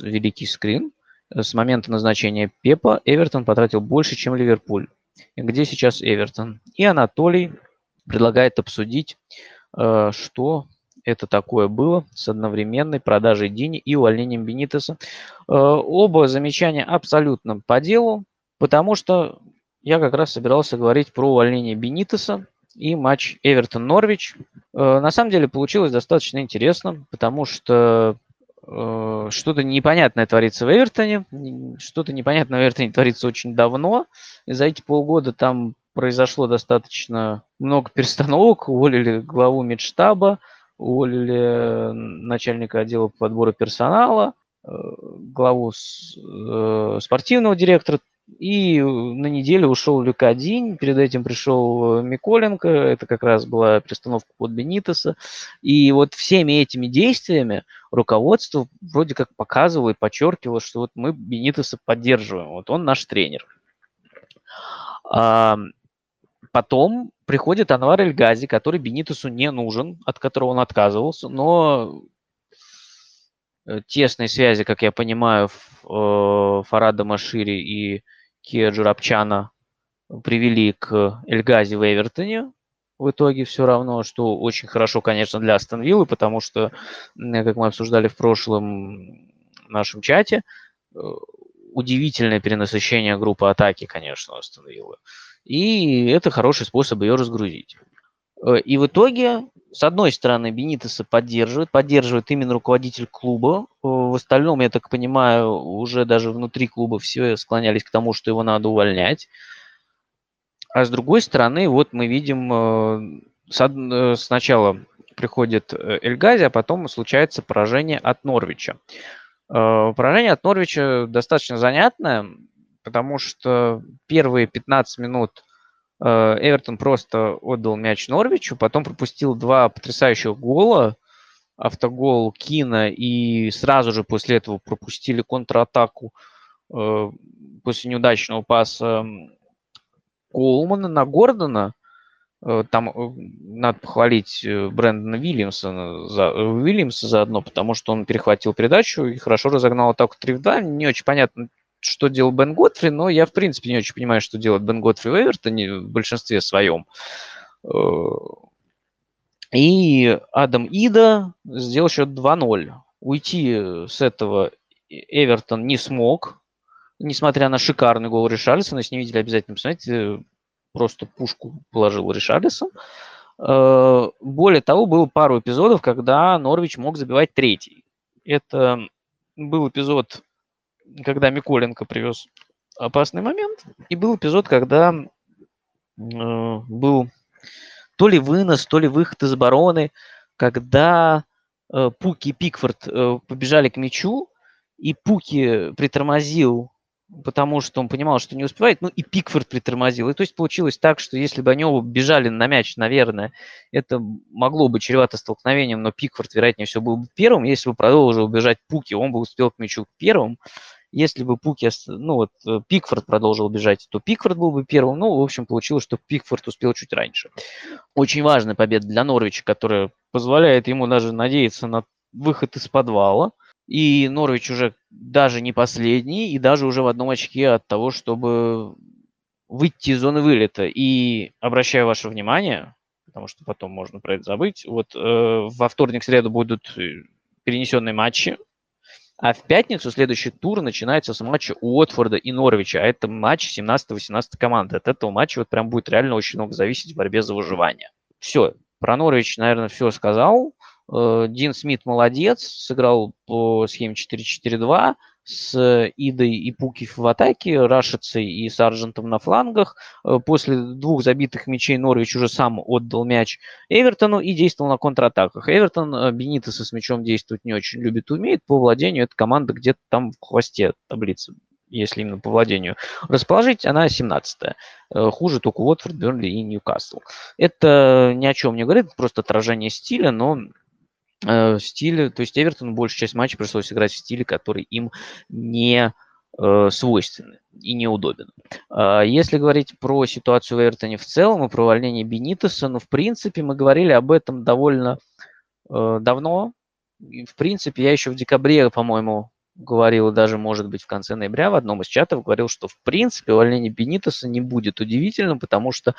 великий скрин. С момента назначения Пепа Эвертон потратил больше, чем Ливерпуль. Где сейчас Эвертон? И Анатолий предлагает обсудить, э, что это такое было с одновременной продажей Дини и увольнением Бенитеса. Э, оба замечания абсолютно по делу Потому что я как раз собирался говорить про увольнение Бенитеса и матч Эвертон-Норвич. Э, на самом деле получилось достаточно интересно, потому что э, что-то непонятное творится в Эвертоне, что-то непонятное в Эвертоне творится очень давно, и за эти полгода там произошло достаточно много перестановок, уволили главу медштаба, уволили начальника отдела подбора персонала, э, главу спортивного директора и на неделю ушел Люкадин, перед этим пришел э, Миколенко, это как раз была перестановка под Бенитоса. И вот всеми этими действиями руководство вроде как показывало и подчеркивало, что вот мы Бенитоса поддерживаем, вот он наш тренер. А потом приходит Анвар Эльгази, который Бенитосу не нужен, от которого он отказывался, но э, тесные связи, как я понимаю, э, Фарада Машири и Кия Джурапчана привели к Эльгази в Эвертоне. В итоге все равно, что очень хорошо, конечно, для Астон Виллы, потому что, как мы обсуждали в прошлом нашем чате, э, удивительное перенасыщение группы атаки, конечно, Астон Виллы. И это хороший способ ее разгрузить. Э, и в итоге, с одной стороны, Бенитеса поддерживает, поддерживает именно руководитель клуба. Э, в остальном, я так понимаю, уже даже внутри клуба все склонялись к тому, что его надо увольнять. А с другой стороны, вот мы видим, э, сначала приходит Эльгази, а потом случается поражение от Норвича. Поражение от Норвича достаточно занятное, потому что первые 15 минут Эвертон просто отдал мяч Норвичу, потом пропустил два потрясающих гола, автогол Кина, и сразу же после этого пропустили контратаку э, после неудачного паса Колмана на Гордона. Э, там надо похвалить Брэндона Вильямса, за, Вильямса заодно, потому что он перехватил передачу и хорошо разогнал атаку 3 в 2. Не очень понятно, что делал Бен Готфри, но я, в принципе, не очень понимаю, что делает Бен Готфри в Эвертоне в большинстве своем. Э, и Адам Ида сделал счет 2-0. Уйти с этого Эвертон не смог, несмотря на шикарный гол Ришарлисона. Если не видели, обязательно посмотрите. Просто пушку положил Ришарлисон. Э, более того, было пару эпизодов, когда Норвич мог забивать третий. Это был эпизод когда Миколенко привез опасный момент, и был эпизод, когда э, был то ли вынос, то ли выход из обороны, когда э, Пуки и Пикфорд э, побежали к мячу, и Пуки притормозил, потому что он понимал, что не успевает, ну и Пикфорд притормозил. И то есть получилось так, что если бы они оба бежали на мяч, наверное, это могло бы чревато столкновением, но Пикфорд, вероятнее всего, был бы первым. Если бы продолжил бежать Пуки, он бы успел к мячу первым. Если бы Пуки, ну вот э, Пикфорд продолжил бежать, то Пикфорд был бы первым. Ну, в общем, получилось, что Пикфорд успел чуть раньше. Очень важная победа для Норвича, которая позволяет ему даже надеяться на выход из подвала. И Норвич уже даже не последний, и даже уже в одном очке от того, чтобы выйти из зоны вылета. И обращаю ваше внимание, потому что потом можно про это забыть, вот э, во вторник-среду будут э, перенесенные матчи а в пятницу следующий тур начинается с матча Уотфорда и Норвича. А это матч 17-18 команды. От этого матча вот прям будет реально очень много зависеть в борьбе за выживание. Все, про Норвич, наверное, все сказал. Э, Дин Смит молодец, сыграл по схеме 4-4-2 с Идой и Пукив в атаке, Рашицей и Саржентом на флангах. Э, после двух забитых мячей Норвич уже сам отдал мяч Эвертону и действовал на контратаках. Эвертон э, Бенитеса с мячом действовать не очень любит умеет. По владению эта команда где-то там в хвосте таблицы если именно по владению расположить, она 17-я. Э, хуже только Уотфорд, Бернли и Ньюкасл. Это ни о чем не говорит, просто отражение стиля, но э, стиле, то есть Эвертону большую часть матча пришлось играть в стиле, который им не э, свойственны и неудобен. Э, если говорить про ситуацию в Эвертоне в целом и про увольнение Бенитеса, ну, в принципе, мы говорили об этом довольно э, давно. И, в принципе, я еще в декабре, по-моему, говорил, даже, может быть, в конце ноября в одном из чатов говорил, что, в принципе, увольнение Бенитоса не будет удивительным, потому что,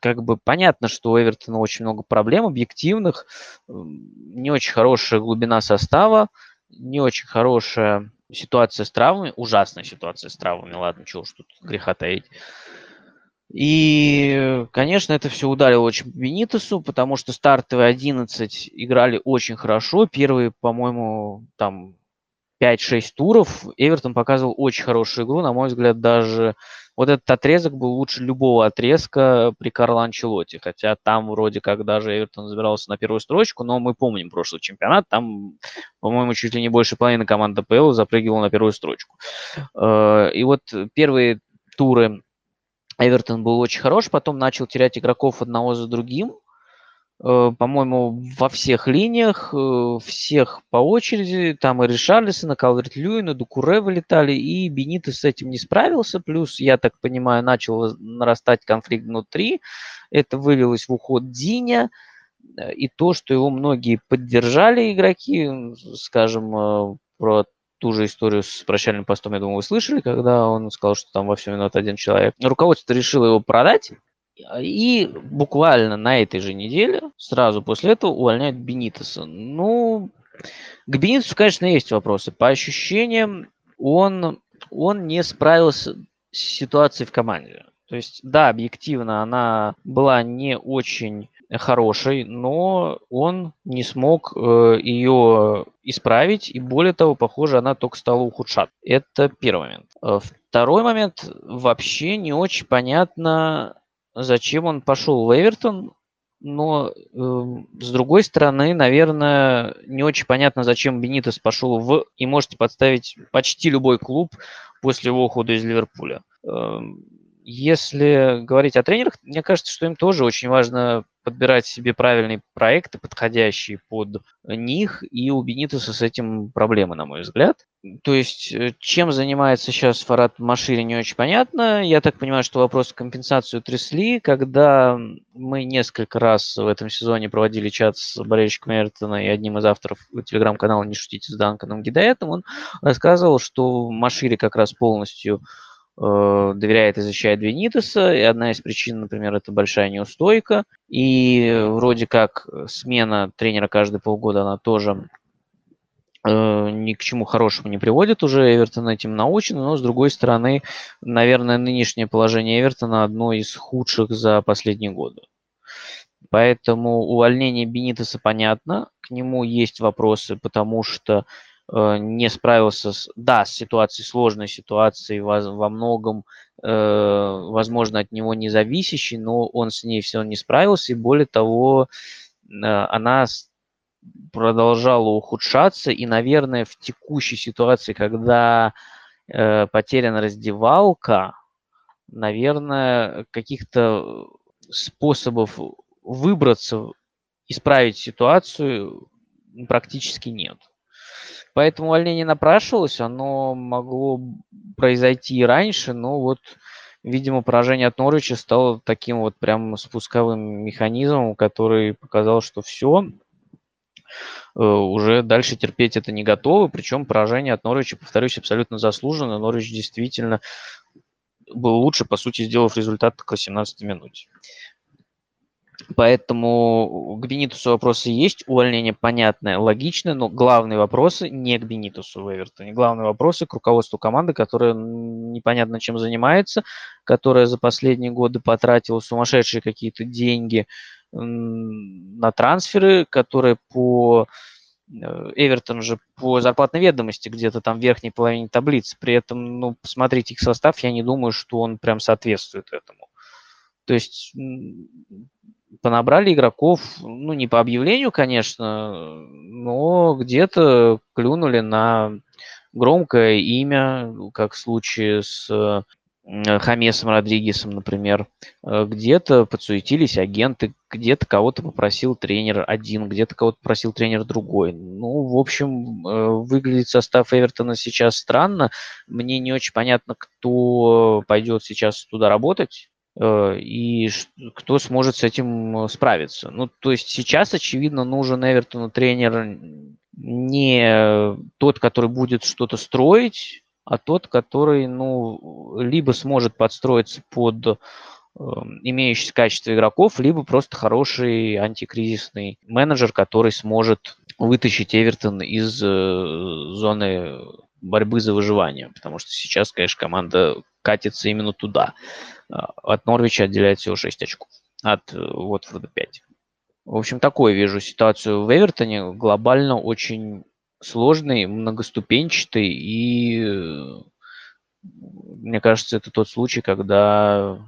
как бы, понятно, что у Эвертона очень много проблем объективных, не очень хорошая глубина состава, не очень хорошая ситуация с травмами, ужасная ситуация с травмами, ладно, чего уж тут греха таить. И, конечно, это все ударило очень Бенитесу, потому что стартовые 11 играли очень хорошо. Первые, по-моему, там 5-6 туров Эвертон показывал очень хорошую игру. На мой взгляд, даже вот этот отрезок был лучше любого отрезка при Карло Анчелоте. Хотя там вроде как даже Эвертон забирался на первую строчку, но мы помним прошлый чемпионат. Там, по-моему, чуть ли не больше половины команды ПЛ запрыгивала на первую строчку. Э, и вот первые туры Эвертон был очень хорош, потом начал терять игроков одного за другим. Э, по-моему, во всех линиях, э, всех по очереди, там и Ришарлисон, и Калверт Льюин, и Дукуре вылетали, и Бенито с этим не справился, плюс, я так понимаю, начал нарастать конфликт внутри, это вылилось в уход Диня, э, и то, что его многие поддержали игроки, скажем, про ту же историю с прощальным постом, я думаю, вы слышали, когда он сказал, что там во всем виноват один человек. Руководство решило его продать, и буквально на этой же неделе, сразу после этого, увольняют Бенитеса. Ну, к Бенитесу, конечно, есть вопросы. По ощущениям, он, он не справился с ситуацией в команде. То есть, да, объективно она была не очень хорошей, но он не смог э, ее исправить, и более того, похоже, она только стала ухудшаться. Это первый момент. Э, второй момент, вообще не очень понятно, зачем он пошел в Эвертон, но э, с другой стороны, наверное, не очень понятно, зачем Бенитес пошел в и можете подставить почти любой клуб после его ухода из Ливерпуля. Э, если говорить о тренерах, мне кажется, что им тоже очень важно подбирать себе правильные проекты, подходящие под них, и у Бенитеса с этим проблемы, на мой взгляд. То есть, э, чем занимается сейчас Фарад Машири, не очень понятно. Я так понимаю, что вопрос компенсации трясли, когда мы несколько раз в этом сезоне проводили чат с болельщиком Эвертона и одним из авторов телеграм-канала «Не шутите с Данканом Гидаэтом», он рассказывал, что Машири как раз полностью доверяет и защищает Венитеса, и одна из причин, например, это большая неустойка, и вроде как смена тренера каждые полгода, она тоже э, ни к чему хорошему не приводит уже, Эвертон этим научен, но с другой стороны, наверное, нынешнее положение Эвертона одно из худших за последние годы. Поэтому увольнение Бенитеса понятно, к нему есть вопросы, потому что Э, не справился с, да, с ситуацией, сложной ситуацией, во, во многом, э, возможно, от него не зависящей, но он с ней все не справился, и более того, э, она продолжала ухудшаться, и, наверное, в текущей ситуации, когда э, потеряна раздевалка, наверное, каких-то способов выбраться, исправить ситуацию практически нет. Поэтому увольнение напрашивалось, оно могло произойти и раньше, но вот, видимо, поражение от Норвича стало таким вот прям спусковым механизмом, который показал, что все, э, уже дальше терпеть это не готовы. Причем поражение от Норвича, повторюсь, абсолютно заслуженно. Норвич действительно был лучше, по сути, сделав результат к 18 минуте. Поэтому к Бенитусу вопросы есть, увольнение понятное, логичное, но главные вопросы не к Бенитусу в Эвертоне. Главные вопросы к руководству команды, которая непонятно чем занимается, которая за последние годы потратила сумасшедшие какие-то деньги на трансферы, которые по э, Эвертон же по зарплатной ведомости где-то там в верхней половине таблицы. При этом, ну, посмотрите их состав, я не думаю, что он прям соответствует этому. То есть понабрали игроков, ну, не по объявлению, конечно, но где-то клюнули на громкое имя, как в случае с э, Хамесом Родригесом, например. Э, где-то подсуетились агенты, где-то кого-то попросил тренер один, где-то кого-то попросил тренер другой. Ну, в общем, э, выглядит состав Эвертона сейчас странно. Мне не очень понятно, кто пойдет сейчас туда работать. Э, и кто сможет с этим э, справиться. Ну, то есть сейчас, очевидно, нужен Эвертону тренер не тот, который будет что-то строить, а тот, который, ну, либо сможет подстроиться под э, имеющиеся качества игроков, либо просто хороший антикризисный менеджер, который сможет вытащить Эвертон из э, зоны борьбы за выживание, потому что сейчас, конечно, команда катится именно туда. А, от Норвича отделяет всего 6 очков, от э, Уотфорда 5. В общем, такую вижу ситуацию в Эвертоне, глобально очень сложный, многоступенчатый, и э, мне кажется, это тот случай, когда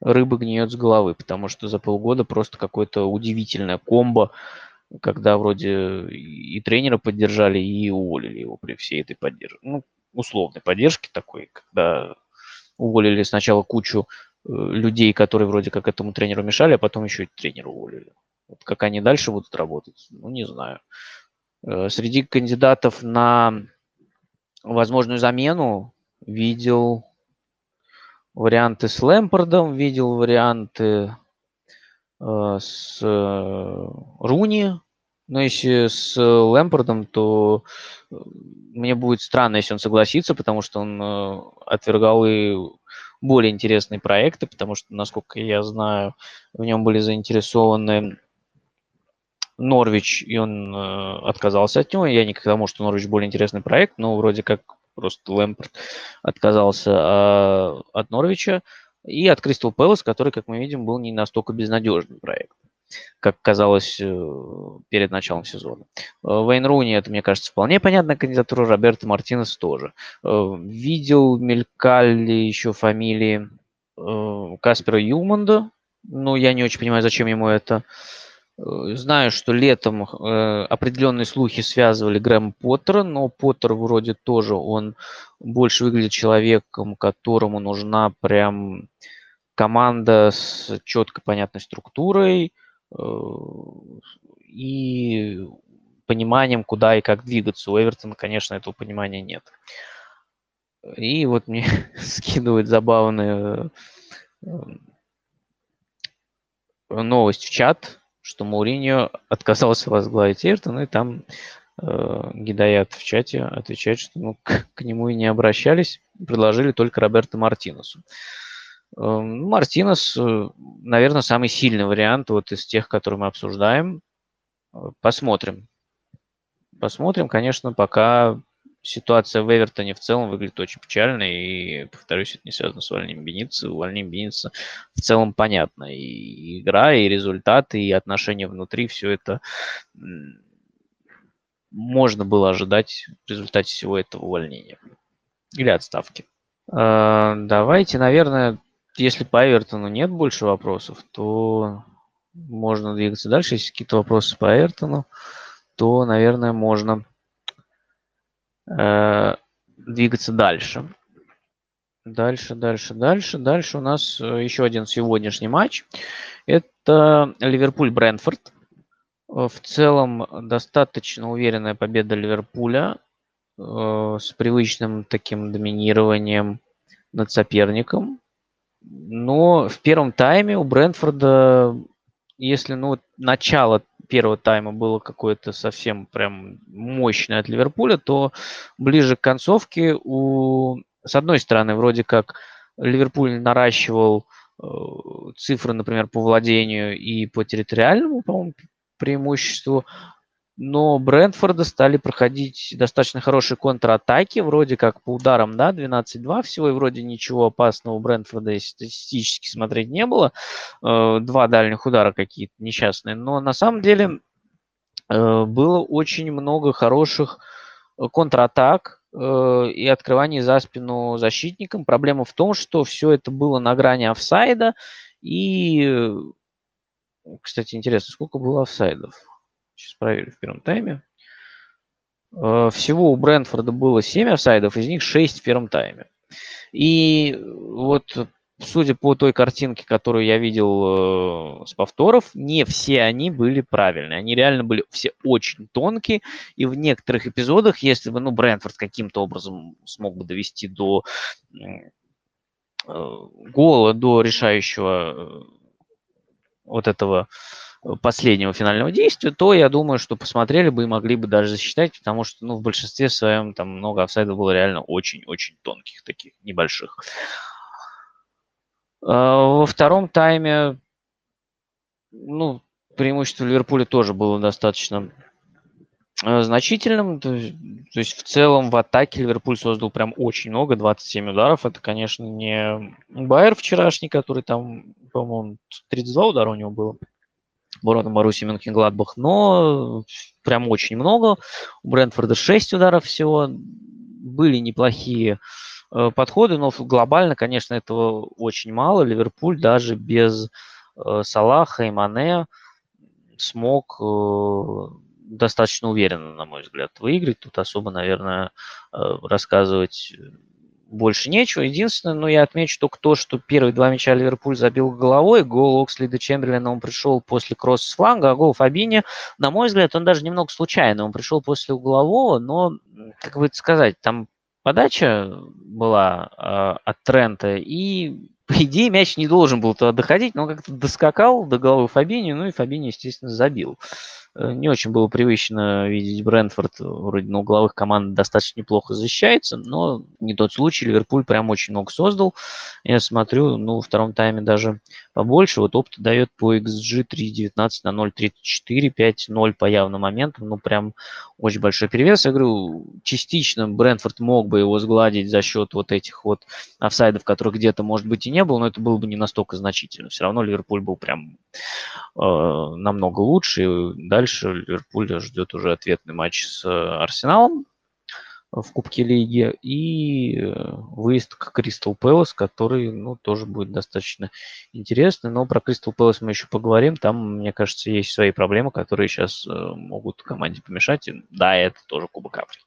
рыба гниет с головы, потому что за полгода просто какое-то удивительное комбо, когда вроде и тренера поддержали, и уволили его при всей этой поддержке. Ну, условной поддержки такой, когда уволили сначала кучу э, людей, которые вроде как этому тренеру мешали, а потом еще и тренера уволили. Вот как они дальше будут работать, ну, не знаю. Э, среди кандидатов на возможную замену видел варианты с Лэмпордом, видел варианты э, с э, Руни. Но если с Лэмпордом, то мне будет странно, если он согласится, потому что он э, отвергал и более интересные проекты, потому что, насколько я знаю, в нем были заинтересованы Норвич, и он э, отказался от него. Я не к тому, что Норвич более интересный проект, но вроде как просто Лэмпорт отказался э, от Норвича и от Кристал Пэлас, который, как мы видим, был не настолько безнадежный проект, как казалось э, перед началом сезона. Э, Вейн Руни, это, мне кажется, вполне понятная кандидатура, Роберто Мартинес тоже. Э, видел, мелькали еще фамилии Каспера Юманда, но я не очень понимаю, зачем ему это. Знаю, что летом определенные слухи связывали Грэма Поттера, но Поттер вроде тоже, он больше выглядит человеком, которому нужна прям команда с четко понятной структурой и пониманием, куда и как двигаться. У Эвертона, конечно, этого понимания нет. И вот мне скидывают забавную э, новость в чат что Мауриньо отказался возглавить Эвертон, и там э, Гидаят в чате отвечает, что ну, к, к нему и не обращались, предложили только Роберто Мартинесу. Э, Мартинес, э, наверное, самый сильный вариант вот из тех, которые мы обсуждаем. Э, посмотрим. Посмотрим, конечно, пока ситуация в Эвертоне в целом выглядит очень печально, и, повторюсь, это не связано с увольнением Беница. Увольнением Беница в целом понятно. И игра, и результаты, и отношения внутри, все это можно было ожидать в результате всего этого увольнения или отставки. А, давайте, наверное, если по Эвертону нет больше вопросов, то можно двигаться дальше. Если какие-то вопросы по Эвертону, то, наверное, можно э, двигаться дальше. Дальше, дальше, дальше. Дальше у нас э, еще один сегодняшний матч. Это Ливерпуль-Брэнфорд. Э, в целом достаточно уверенная победа Ливерпуля э, с привычным таким доминированием над соперником. Но в первом тайме у Брэнфорда, если ну, начало первого тайма было какое-то совсем прям мощное от Ливерпуля, то ближе к концовке у... С одной стороны, вроде как Ливерпуль наращивал э, цифры, например, по владению и по территориальному, по-моему, преимуществу, но Брентфорда стали проходить достаточно хорошие контратаки, вроде как по ударам, да, 12-2 всего, и вроде ничего опасного у Брентфорда статистически смотреть не было. Э, два дальних удара какие-то несчастные, но на самом деле э, было очень много хороших э, контратак и открываний за спину защитникам. Проблема в том, что все это было на грани офсайда, и, кстати, интересно, сколько было офсайдов? Сейчас проверю в первом тайме. Э, всего у Брэнфорда было 7 офсайдов, из них 6 в первом тайме. И вот судя по той картинке, которую я видел э, с повторов, не все они были правильные. Они реально были все очень тонкие. И в некоторых эпизодах, если бы ну, Брэнфорд каким-то образом смог бы довести до э, гола, до решающего вот этого последнего финального действия, то я думаю, что посмотрели бы и могли бы даже засчитать, потому что ну, в большинстве своем там много офсайдов было реально очень-очень тонких, таких небольших. А, во втором тайме, ну, преимущество Ливерпуля тоже было достаточно Э, значительным. То есть в целом в атаке Ливерпуль создал прям очень много, 27 ударов. Это, конечно, не Байер вчерашний, который там, по-моему, 32 удара у него было. Воротом Баруси Мюнхен-Гладбах, но прям очень много. У Брентфорда 6 ударов всего. Были неплохие э, подходы, но глобально, конечно, этого очень мало. Ливерпуль даже без э, Салаха и Мане смог достаточно уверенно, на мой взгляд, выиграть. Тут особо, наверное, э, рассказывать больше нечего. Единственное, ну, я отмечу только то, что первые два мяча Ливерпуль забил головой. Гол Оксли Чемберлина, он пришел после кросса с фланга, а гол Фабини, на мой взгляд, он даже немного случайно. Он пришел после углового, но, как бы сказать, там подача была э, от Трента, и, по идее, мяч не должен был туда доходить, но как-то доскакал до головы Фабини, ну и Фабини, естественно, забил. Э, не очень было привычно видеть Брентфорд, вроде на угловых команд достаточно неплохо защищается, но не тот случай, Ливерпуль прям очень много создал. Я смотрю, ну, во втором тайме даже побольше, вот опыт дает по XG 3.19 на 0.34, 5-0 по явным моментам, ну, прям очень большой перевес. Я говорю, частично Брентфорд мог бы его сгладить за счет вот этих вот офсайдов, которых где-то, может быть, и не было, но это было бы не настолько значительно. Все равно Ливерпуль был прям э, намного лучше, и дальше Ливерпуль ждет уже ответный матч с Арсеналом в Кубке Лиги и э, выезд к Кристал Пэлас, который, ну, тоже будет достаточно интересный. Но про Кристал Пэлас мы еще поговорим. Там, мне кажется, есть свои проблемы, которые сейчас э, могут команде помешать. Да, это тоже Кубок Африки.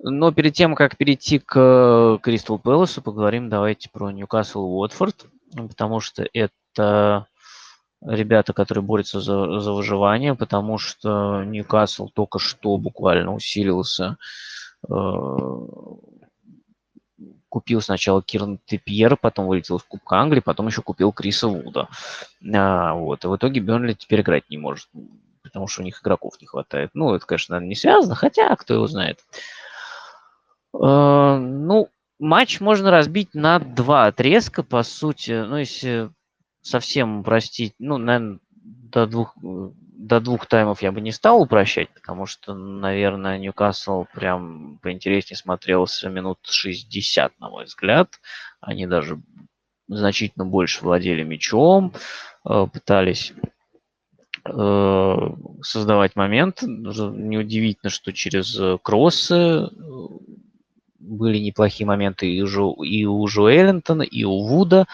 Но перед тем, как перейти к Кристал Пэласу, поговорим давайте про Ньюкасл Уотфорд, потому что это ребята, которые борются за, за выживание, потому что Ньюкасл только что буквально усилился. Э, купил сначала Кирн Тепьер, потом вылетел в Кубка Англии, потом еще купил Криса Вуда. А, вот. И в итоге Бернли теперь играть не может, потому что у них игроков не хватает. Ну, это, конечно, наверное, не связано, хотя кто его знает. Э, ну, матч можно разбить на два отрезка, по сути. Ну, если совсем упростить, ну, наверное, до двух, до двух таймов я бы не стал упрощать, потому что, наверное, Ньюкасл прям поинтереснее смотрелся минут 60, на мой взгляд. Они даже значительно больше владели мячом, э, пытались э, создавать момент. Неудивительно, что через кроссы были неплохие моменты и у, и у Жуэллинтона, и у Вуда.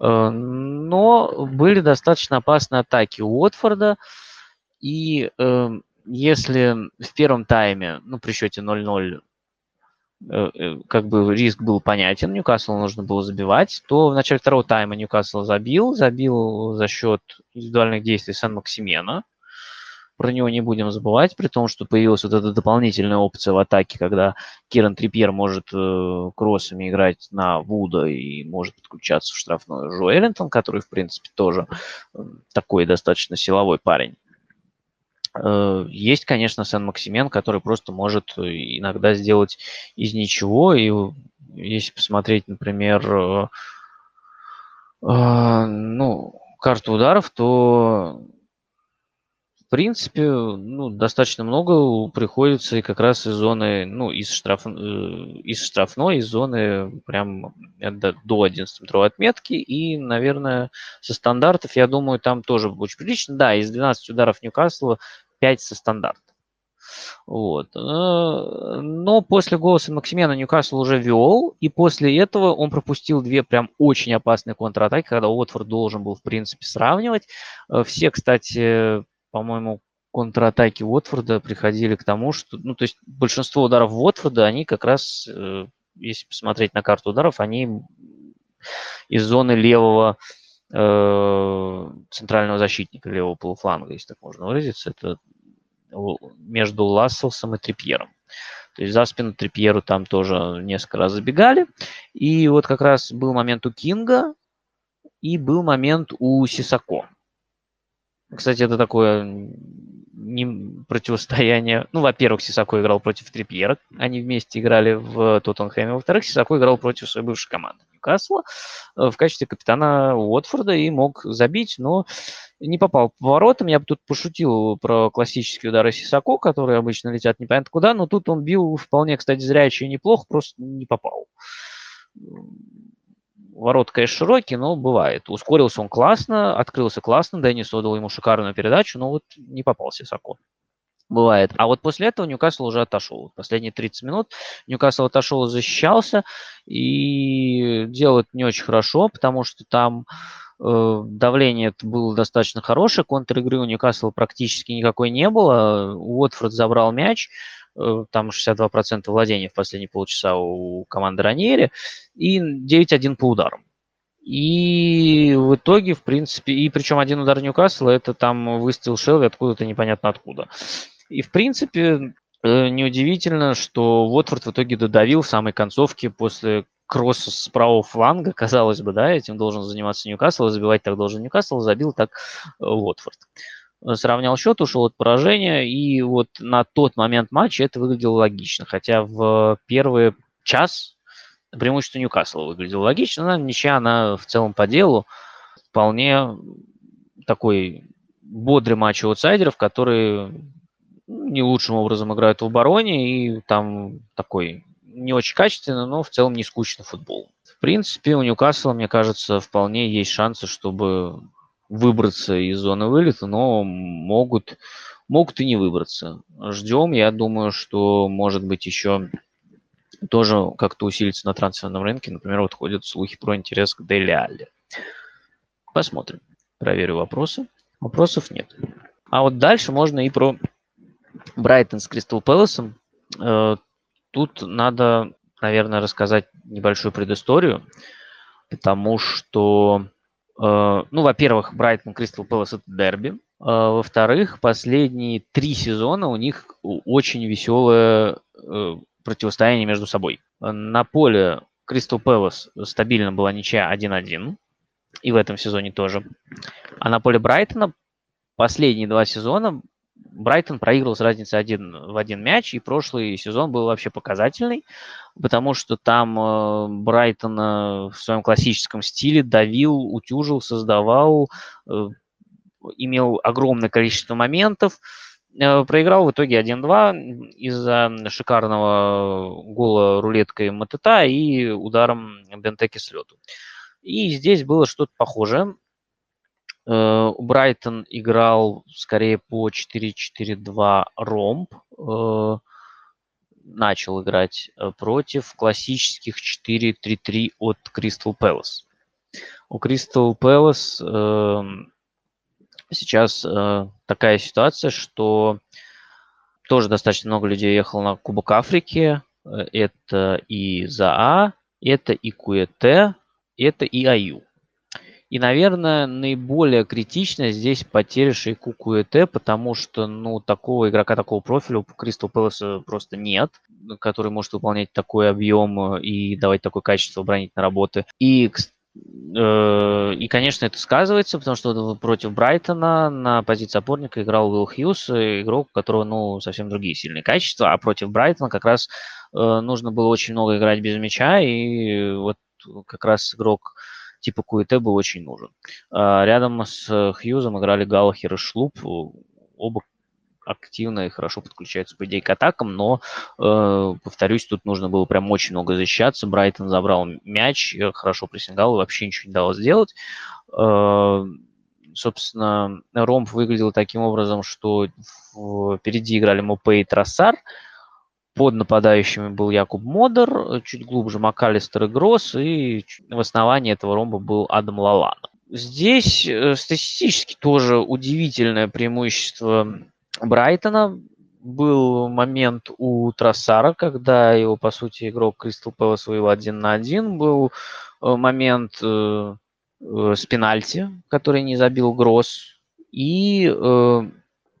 Э, но были достаточно опасные атаки у Уотфорда. И э, если в первом тайме, ну, при счете 0-0, э, как бы риск был понятен, Ньюкаслу нужно было забивать, то в начале второго тайма Ньюкасл забил, забил за счет индивидуальных действий Сан-Максимена, про него не будем забывать, при том, что появилась вот эта дополнительная опция в атаке, когда Киран Трипьер может э, кроссами играть на Вуда и может подключаться в штрафную Жо Эллинтон, который, в принципе, тоже э, такой достаточно силовой парень. Э, есть, конечно, Сен-Максимен, который просто может иногда сделать из ничего. И если посмотреть, например, э, э, ну, карту ударов, то принципе, ну, достаточно много приходится и как раз из зоны, ну, из, штраф, э, из штрафной, из зоны прям до, до 11-метровой отметки. И, наверное, со стандартов, я думаю, там тоже очень прилично. Да, из 12 ударов Ньюкасла 5 со стандарта. Вот. Э, но после голоса Максимена Ньюкасл уже вел, и после этого он пропустил две прям очень опасные контратаки, когда Уотфорд должен был, в принципе, сравнивать. Э, все, кстати, по-моему, контратаки Уотфорда приходили к тому, что, ну, то есть большинство ударов Уотфорда, они как раз, э, если посмотреть на карту ударов, они из зоны левого э, центрального защитника, левого полуфланга, если так можно выразиться, это между Ласселсом и Трипьером. То есть за спину Трипьеру там тоже несколько раз забегали. И вот как раз был момент у Кинга и был момент у Сисако. Кстати, это такое не противостояние. Ну, во-первых, Сисако играл против Трипьера, они вместе играли в Тоттенхэме. Во-вторых, Сисако играл против своей бывшей команды Ньюкасла в качестве капитана Уотфорда и мог забить, но не попал по воротам. Я бы тут пошутил про классические удары Сисако, которые обычно летят непонятно куда, но тут он бил вполне, кстати, зрячий и неплохо, просто не попал. Ворот, конечно, широкие, но бывает. Ускорился он классно, открылся классно, Деннис отдал ему шикарную передачу, но вот не попал Сисако. Бывает. А вот после этого Ньюкасл уже отошел. Последние 30 минут Ньюкасл отошел защищался. И делает не очень хорошо, потому что там Э, давление было достаточно хорошее, контр-игры у Ньюкасла практически никакой не было. Уотфорд забрал мяч, там 62% владения в последние полчаса у команды Раньери, и 9-1 по ударам. И в итоге, в принципе, и причем один удар Ньюкасла, это там выстрел Шелви откуда-то непонятно откуда. И, в принципе, э, неудивительно, что Уотфорд в итоге додавил в самой концовке после кросс с правого фланга, казалось бы, да, этим должен заниматься Ньюкасл, и забивать так должен Ньюкасл, забил так э, Уотфорд. Сравнял счет, ушел от поражения, и вот на тот момент матча это выглядело логично, хотя в первый час преимущество Ньюкасла выглядело логично, но ничья, она в целом по делу вполне такой бодрый матч аутсайдеров, которые не лучшим образом играют в обороне, и там такой не очень качественно, но в целом не скучно футбол. В принципе, у Ньюкасла, мне кажется, вполне есть шансы, чтобы выбраться из зоны вылета, но могут, могут и не выбраться. Ждем, я думаю, что может быть еще тоже как-то усилится на трансферном рынке. Например, вот ходят слухи про интерес к Дели Алле. Посмотрим. Проверю вопросы. Вопросов нет. А вот дальше можно и про Брайтон с Кристал Пэласом. Э, Тут надо, наверное, рассказать небольшую предысторию, потому что, ну, во-первых, Брайтон Кристал Пэлас это дерби, а, во-вторых, последние три сезона у них очень веселое э, противостояние между собой. На поле Кристал Пэлас стабильно была ничья 1-1, и в этом сезоне тоже. А на поле Брайтона последние два сезона Брайтон проиграл с разницей один, в один мяч, и прошлый сезон был вообще показательный, потому что там э, Брайтон э, в своем классическом стиле давил, утюжил, создавал, э, имел огромное количество моментов, проиграл в итоге 1-2 из-за шикарного гола рулеткой Матета и ударом Бентеки с лету. И здесь было что-то похожее. Э, Брайтон играл скорее по 4-4-2 ромб. Э, начал играть э, против классических 4-3-3 от Кристал Пэлас. У Кристал Пэлас сейчас такая ситуация, что тоже достаточно много людей ехало на Кубок Африки. Это и ЗАА, это и КУЭТ, это и АЮ. И, наверное, наиболее критично здесь потеря Шейку Куэте, потому что, ну, такого игрока, такого профиля у Кристал Пэласа просто нет, который может выполнять такой объем э, и давать такое качество оборонительной работы. И, э, и, конечно, это сказывается, потому что против Брайтона на позиции опорника играл Уилл Хьюз, игрок, у которого, ну, совсем другие сильные качества, а против Брайтона как раз э, нужно было очень много играть без мяча, и вот как раз игрок типа Куэте был очень нужен. А, рядом с Хьюзом играли Галлахер и Шлуп. Оба активно и хорошо подключаются, по идее, к атакам, но, э, повторюсь, тут нужно было прям очень много защищаться. Брайтон забрал мяч, хорошо прессингал, вообще ничего не дало сделать. Э, собственно, Ромб выглядел таким образом, что впереди играли Мопе и Трассар, под нападающими был Якуб Модер, чуть глубже МакАлистер и Гросс, и в основании этого ромба был Адам Лалана. Здесь э, статистически тоже удивительное преимущество Брайтона. Был момент у Трассара, когда его, по сути, игрок Кристал Пэлас вывел один на один. Был э, момент э, э, с пенальти, который не забил Гросс. И э,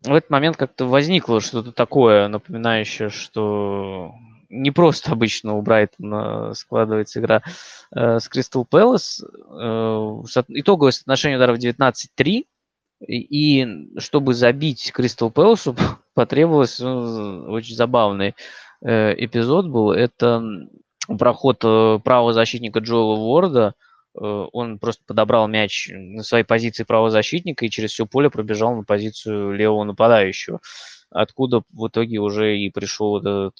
в этот момент как-то возникло что-то такое, напоминающее, что не просто обычно у Брайтона складывается игра э, с Кристал Пэлас. Э, итоговое соотношение ударов 19-3. И чтобы забить Кристал Пэласу, потребовалось ну, очень забавный э, эпизод был. Это проход правого защитника Джоэла Уорда. Э, он просто подобрал мяч на своей позиции правого защитника и через все поле пробежал на позицию левого нападающего. Откуда в итоге уже и пришел этот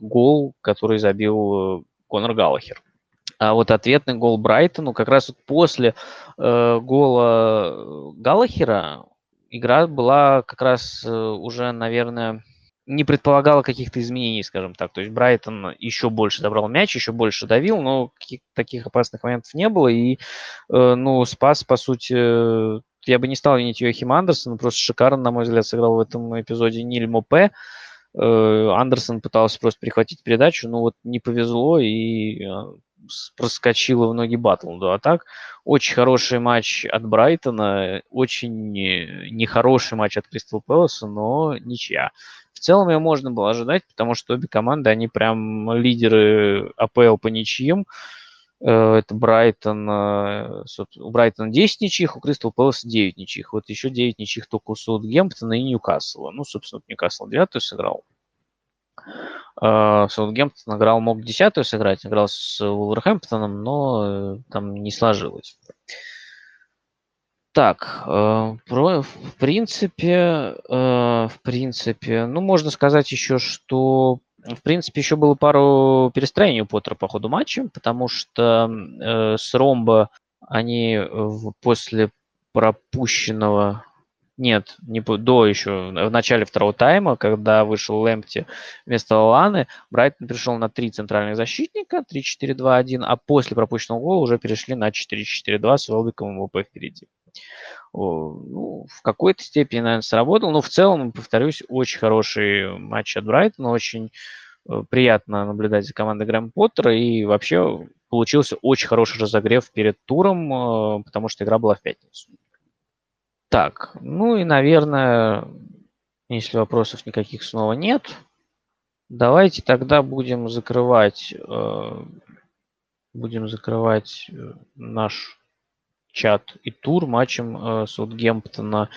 гол, который забил Конор Галлахер. А вот ответный гол Брайтону как раз вот после э, гола Галлахера игра была как раз э, уже, наверное, не предполагала каких-то изменений, скажем так. То есть Брайтон еще больше забрал мяч, еще больше давил, но таких опасных моментов не было. И, э, ну, спас, по сути, я бы не стал винить Йохима Андерсона, просто шикарно, на мой взгляд, сыграл в этом эпизоде Ниль Мопе. Э, Андерсон пытался просто перехватить передачу, но вот не повезло, и э, проскочила в ноги Баттлду. А так, очень хороший матч от Брайтона, очень нехороший матч от Кристал Пэласа, но ничья. В целом ее можно было ожидать, потому что обе команды, они прям лидеры АПЛ по ничьим. Э, это Брайтон, э, у Брайтона 10 ничьих, у Кристал Пэласа 9 ничьих. Вот еще 9 ничьих только у Саутгемптона и Ньюкасла. Ну, собственно, Ньюкасл 9 сыграл. А, Саутгемптон играл, мог десятую сыграть, играл с Уолверхэмптоном, но э, там не сложилось. Так, э, про, в принципе, э, в принципе, ну, можно сказать еще, что, в принципе, еще было пару перестроений у Поттера по ходу матча, потому что э, с Ромбо они после пропущенного нет, не до еще, в начале второго тайма, когда вышел Лэмпти вместо Ланы, Брайтон перешел на три центральных защитника, 3-4-2-1, а после пропущенного гола уже перешли на 4-4-2 с Велбиком и ВП впереди. Ну, в какой-то степени, наверное, сработал, но в целом, повторюсь, очень хороший матч от Брайтона, очень э, приятно наблюдать за командой Грэм Поттера, и вообще получился очень хороший разогрев перед туром, э, потому что игра была в пятницу. Так, ну и, наверное, если вопросов никаких снова нет, давайте тогда будем закрывать, э, будем закрывать наш чат и тур матчем э, Саутгемптона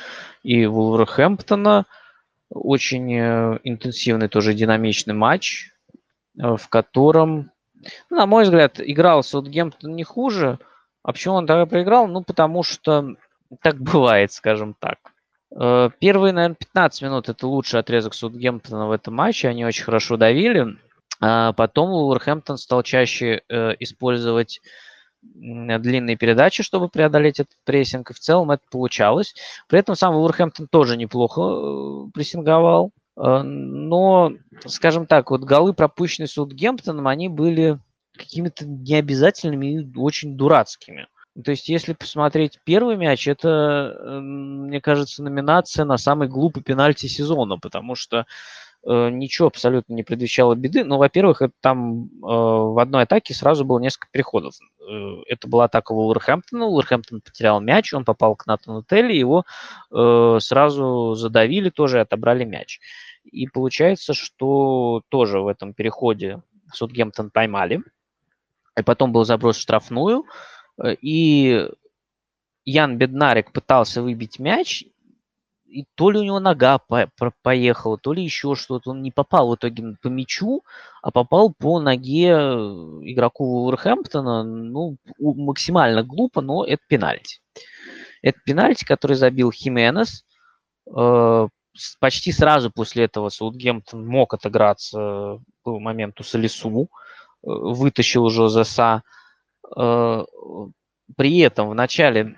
и Вулверхэмптона. Очень интенсивный, тоже динамичный матч, в котором, ну, на мой взгляд, играл Саутгемптон не хуже. А почему он тогда проиграл? Ну, потому что так бывает, скажем так. Э, первые, наверное, 15 минут это лучший отрезок Саутгемптона в этом матче. Они очень хорошо давили. А потом Уолверхэмптон стал чаще э, использовать длинные передачи, чтобы преодолеть этот прессинг. И в целом это получалось. При этом сам Уолверхэмптон тоже неплохо э, прессинговал. Но, скажем так, вот голы, пропущенные Саутгемптоном, они были какими-то необязательными и очень дурацкими. То есть, если посмотреть первый мяч, это, эм, мне кажется, номинация на самый глупый пенальти сезона, потому что э, ничего абсолютно не предвещало беды. Но, во-первых, это там э, в одной атаке сразу было несколько переходов. Э, это была атака Уолверхэмптона. Уолверхэмптон потерял мяч, он попал к Натану Телли, его э, сразу задавили тоже и отобрали мяч. И получается, что тоже в этом переходе Сутгемптон поймали. И потом был заброс в штрафную. Э, и Ян Беднарик пытался выбить мяч, и то ли у него нога по поехала, то ли еще что-то. Он не попал в итоге по мячу, а попал по ноге игроку Уолверхэмптона. Ну, максимально глупо, но это пенальти. Это пенальти, который забил Хименес. Э, почти сразу после этого Саутгемптон мог отыграться был момент у Салису. Э, вытащил уже Э, при этом в начале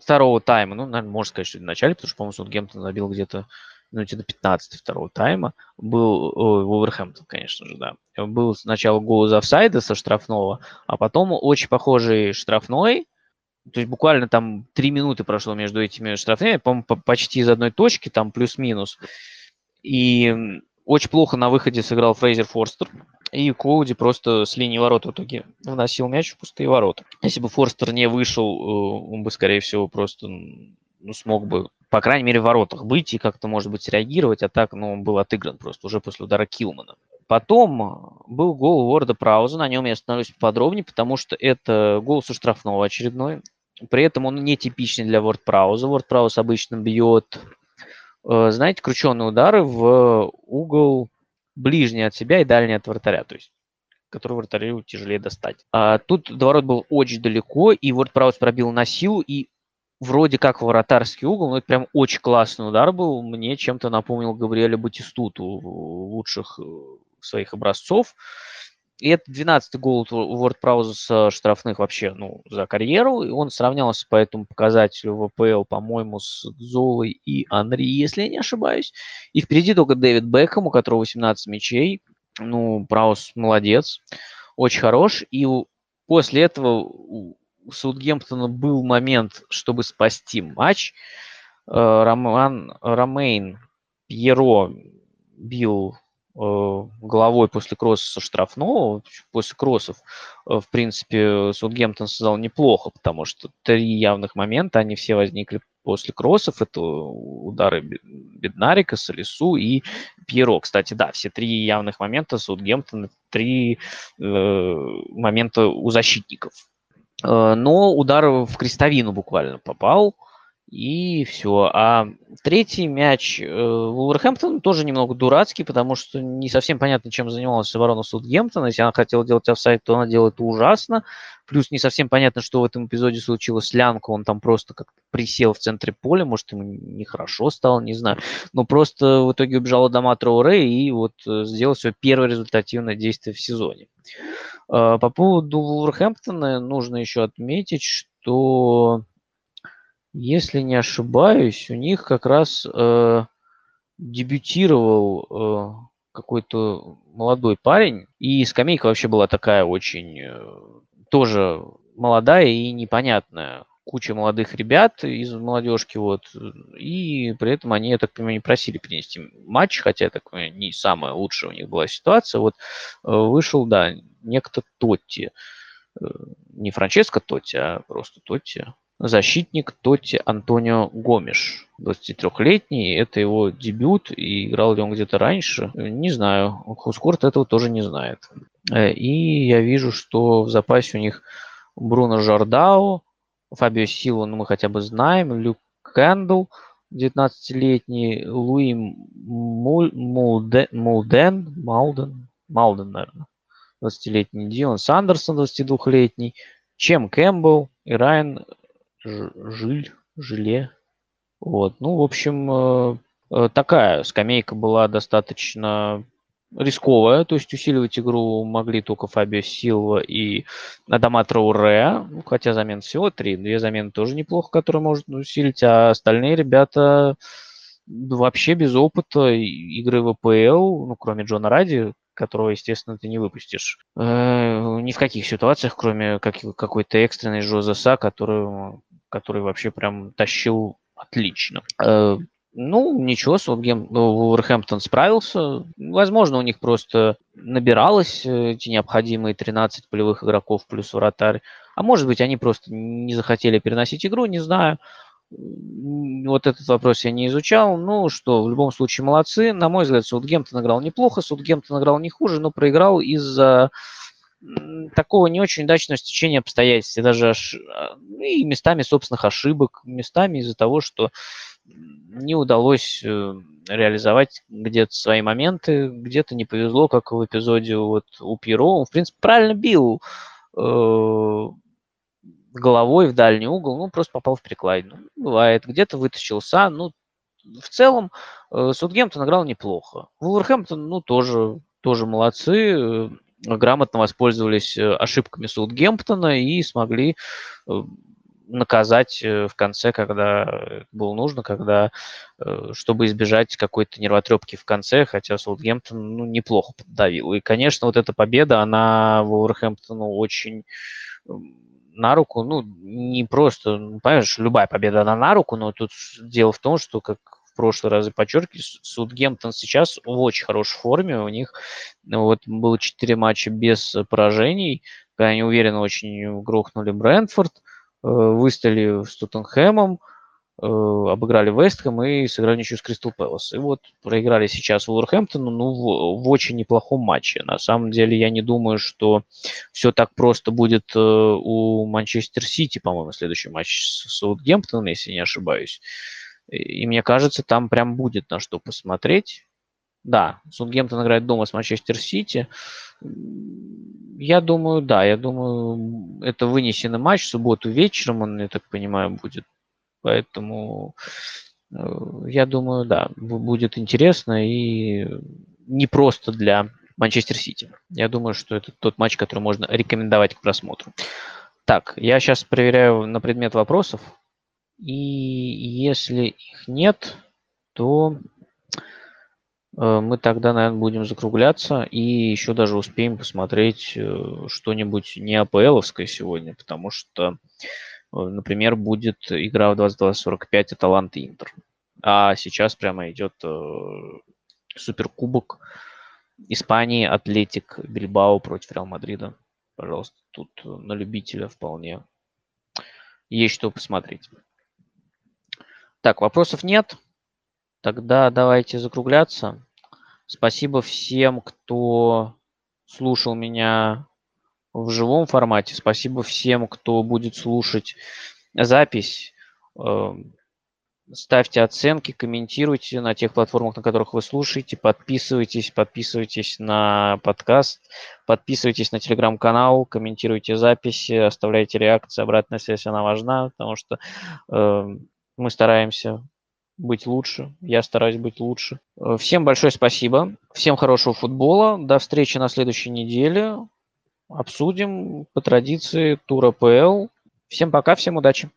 второго тайма, ну, наверное, можно сказать, что в начале, потому что, по-моему, Саутгемптон забил где-то минуте до 15 второго тайма, был ой, Вулверхэмптон, конечно же, да. Был сначала гол из офсайда со штрафного, а потом очень похожий штрафной, то есть буквально там три минуты прошло между этими штрафными, по-моему, почти из одной точки, там плюс-минус. И очень плохо на выходе сыграл Фрейзер Форстер. И Коуди просто с линии ворот в итоге вносил мяч в пустые ворота. Если бы Форстер не вышел, э, он бы, скорее всего, просто ну, смог бы, по крайней мере, в воротах быть и как-то, может быть, реагировать, а так, ну, он был отыгран просто уже после удара Килмана. Потом был гол Уорда Прауза, на нем я остановлюсь подробнее, потому что это гол со штрафного очередной. при этом он не типичный для WordPress. WordPress обычно бьет, э, знаете, крученные удары в угол ближний от себя и дальний от вратаря. То есть который вратарю тяжелее достать. А тут доворот был очень далеко, и WordPress пробил на силу, и вроде как вратарский угол, но это прям очень классный удар был. Мне чем-то напомнил Габриэля Батистуту лучших э, своих образцов. И это 12-й гол WordPress с штрафных вообще ну, за карьеру. И он сравнялся по этому показателю в ВПЛ, по-моему, с Золой и Анри, если я не ошибаюсь. И впереди только Дэвид Бекхэм, у которого 18 мячей. Ну, Праус молодец, очень хорош. И после этого у Саутгемптона был момент, чтобы спасти матч. Э, Роман, Ромейн Пьеро бил Э, головой после кросса со штрафного, после кроссов, э, в принципе, Саутгемптон создал неплохо, потому что три явных момента, они все возникли после кроссов. Это удары Беднарика, Солису и Пьеро. Кстати, да, все три явных момента Саутгемптона, три э, момента у защитников. Э, но удар в крестовину буквально попал. И все. А третий мяч э, Вулверхэмптон тоже немного дурацкий, потому что не совсем понятно, чем занималась оборона Саутгемптона. Если она хотела делать офсайд, то она делает это ужасно. Плюс не совсем понятно, что в этом эпизоде случилось с Лянко. Он там просто как присел в центре поля. Может, ему нехорошо стало, не знаю. Но просто в итоге убежал Адама Троуре и вот э, сделал свое первое результативное действие в сезоне. Э, по поводу Вулверхэмптона нужно еще отметить, что если не ошибаюсь, у них как раз э, дебютировал э, какой-то молодой парень, и скамейка вообще была такая очень э, тоже молодая и непонятная. Куча молодых ребят из молодежки, вот, и при этом они, я так понимаю, не просили принести матч, хотя, так понимаю, не самая лучшая у них была ситуация. Вот э, вышел, да, некто Тотти, э, не Франческо Тотти, а просто Тотти, защитник Тотти Антонио Гомеш, 23-летний. Это его дебют, и играл ли он где-то раньше, не знаю. Хускорт этого тоже не знает. Э, и я вижу, что в запасе у них Бруно Жордау, Фабио Силва, ну мы хотя бы знаем, Люк Кэндл, 19-летний, Луи Мулден, Мулден, Малден, Малден, наверное, 20-летний, Дилан Сандерсон, 22-летний, Чем Кэмпбелл и Райан жиль, желе. Вот. Ну, в общем, э, э, такая скамейка была достаточно рисковая, то есть усиливать игру могли только Фабио Силва и Адама Трауре, ну, хотя замен всего три, две замены тоже неплохо, которые может усилить, а остальные ребята вообще без опыта игры в АПЛ, ну, кроме Джона Ради, которого, естественно, ты не выпустишь. Э, ни в каких ситуациях, кроме как, какой-то экстренной Жозеса, который, который вообще прям тащил отлично. Э, ну, ничего, Саутгем, Вулверхэмптон справился. Возможно, у них просто набиралось э, эти необходимые 13 полевых игроков плюс вратарь. А может быть, они просто не захотели переносить игру, не знаю. Вот этот вопрос я не изучал. Ну что, в любом случае молодцы. На мой взгляд, Саутгемптон играл неплохо, Саутгемптон играл не хуже, но проиграл из-за такого не очень удачного стечения обстоятельств, и даже ош... А, и местами собственных ошибок, местами из-за того, что не удалось э, реализовать где-то свои моменты, где-то не повезло, как в эпизоде вот у Пьеро. Он, в принципе, правильно бил э, головой в дальний угол, ну, просто попал в перекладину. Бывает. Где-то вытащился, ну, в целом э, Саутгемптон играл неплохо. Вулверхэмптон, ну, тоже, тоже молодцы, грамотно воспользовались э, ошибками Саутгемптона и смогли э, наказать э, в конце, когда было нужно, когда, чтобы избежать какой-то нервотрепки в конце, хотя Саутгемптон ну, неплохо поддавил. И, конечно, вот эта победа, она Вулверхэмптону очень на руку, ну, не просто, ну, понимаешь, любая победа, она на руку, но тут дело в том, что, как прошлый раз и подчеркиваю, Судгемптон сейчас в очень хорошей форме, у них ну, вот было 4 матча без поражений, они уверенно очень грохнули Брэнфорд, э, выстояли с Тоттенхэмом, э, обыграли Вестхэм и сыграли ничью с Кристал Пэлас. И вот проиграли сейчас Вулверхэмптону, ну, в, в очень неплохом матче. На самом деле я не думаю, что все так просто будет э, у Манчестер Сити, по-моему, следующий матч с Саутгемптоном, если не ошибаюсь. И мне кажется, там прям будет на что посмотреть. Да, Саутгемптон играет дома с Манчестер Сити. Я думаю, да, я думаю, это вынесенный матч в субботу вечером, он, я так понимаю, будет. Поэтому э, я думаю, да, будет интересно и не просто для Манчестер Сити. Я думаю, что это тот матч, который можно рекомендовать к просмотру. Так, я сейчас проверяю на предмет вопросов. И если их нет, то э, мы тогда, наверное, будем закругляться и еще даже успеем посмотреть э, что-нибудь не АПЛовское сегодня, потому что, э, например, будет игра в 22.45 Аталант Интер. А сейчас прямо идет суперкубок Испании, Атлетик Бильбао против Реал Мадрида. Пожалуйста, тут на любителя вполне есть что посмотреть. Так, вопросов нет. Тогда давайте закругляться. Спасибо всем, кто слушал меня в живом формате. Спасибо всем, кто будет слушать запись. Эм, ставьте оценки, комментируйте на тех платформах, на которых вы слушаете, подписывайтесь, подписывайтесь на подкаст, подписывайтесь на телеграм-канал, комментируйте записи, оставляйте реакции, обратная связь, она важна, потому что э, мы стараемся быть лучше. Я стараюсь быть лучше. Э, всем большое спасибо. Всем хорошего футбола. До встречи на следующей неделе. Обсудим по традиции тур АПЛ. Всем пока, всем удачи.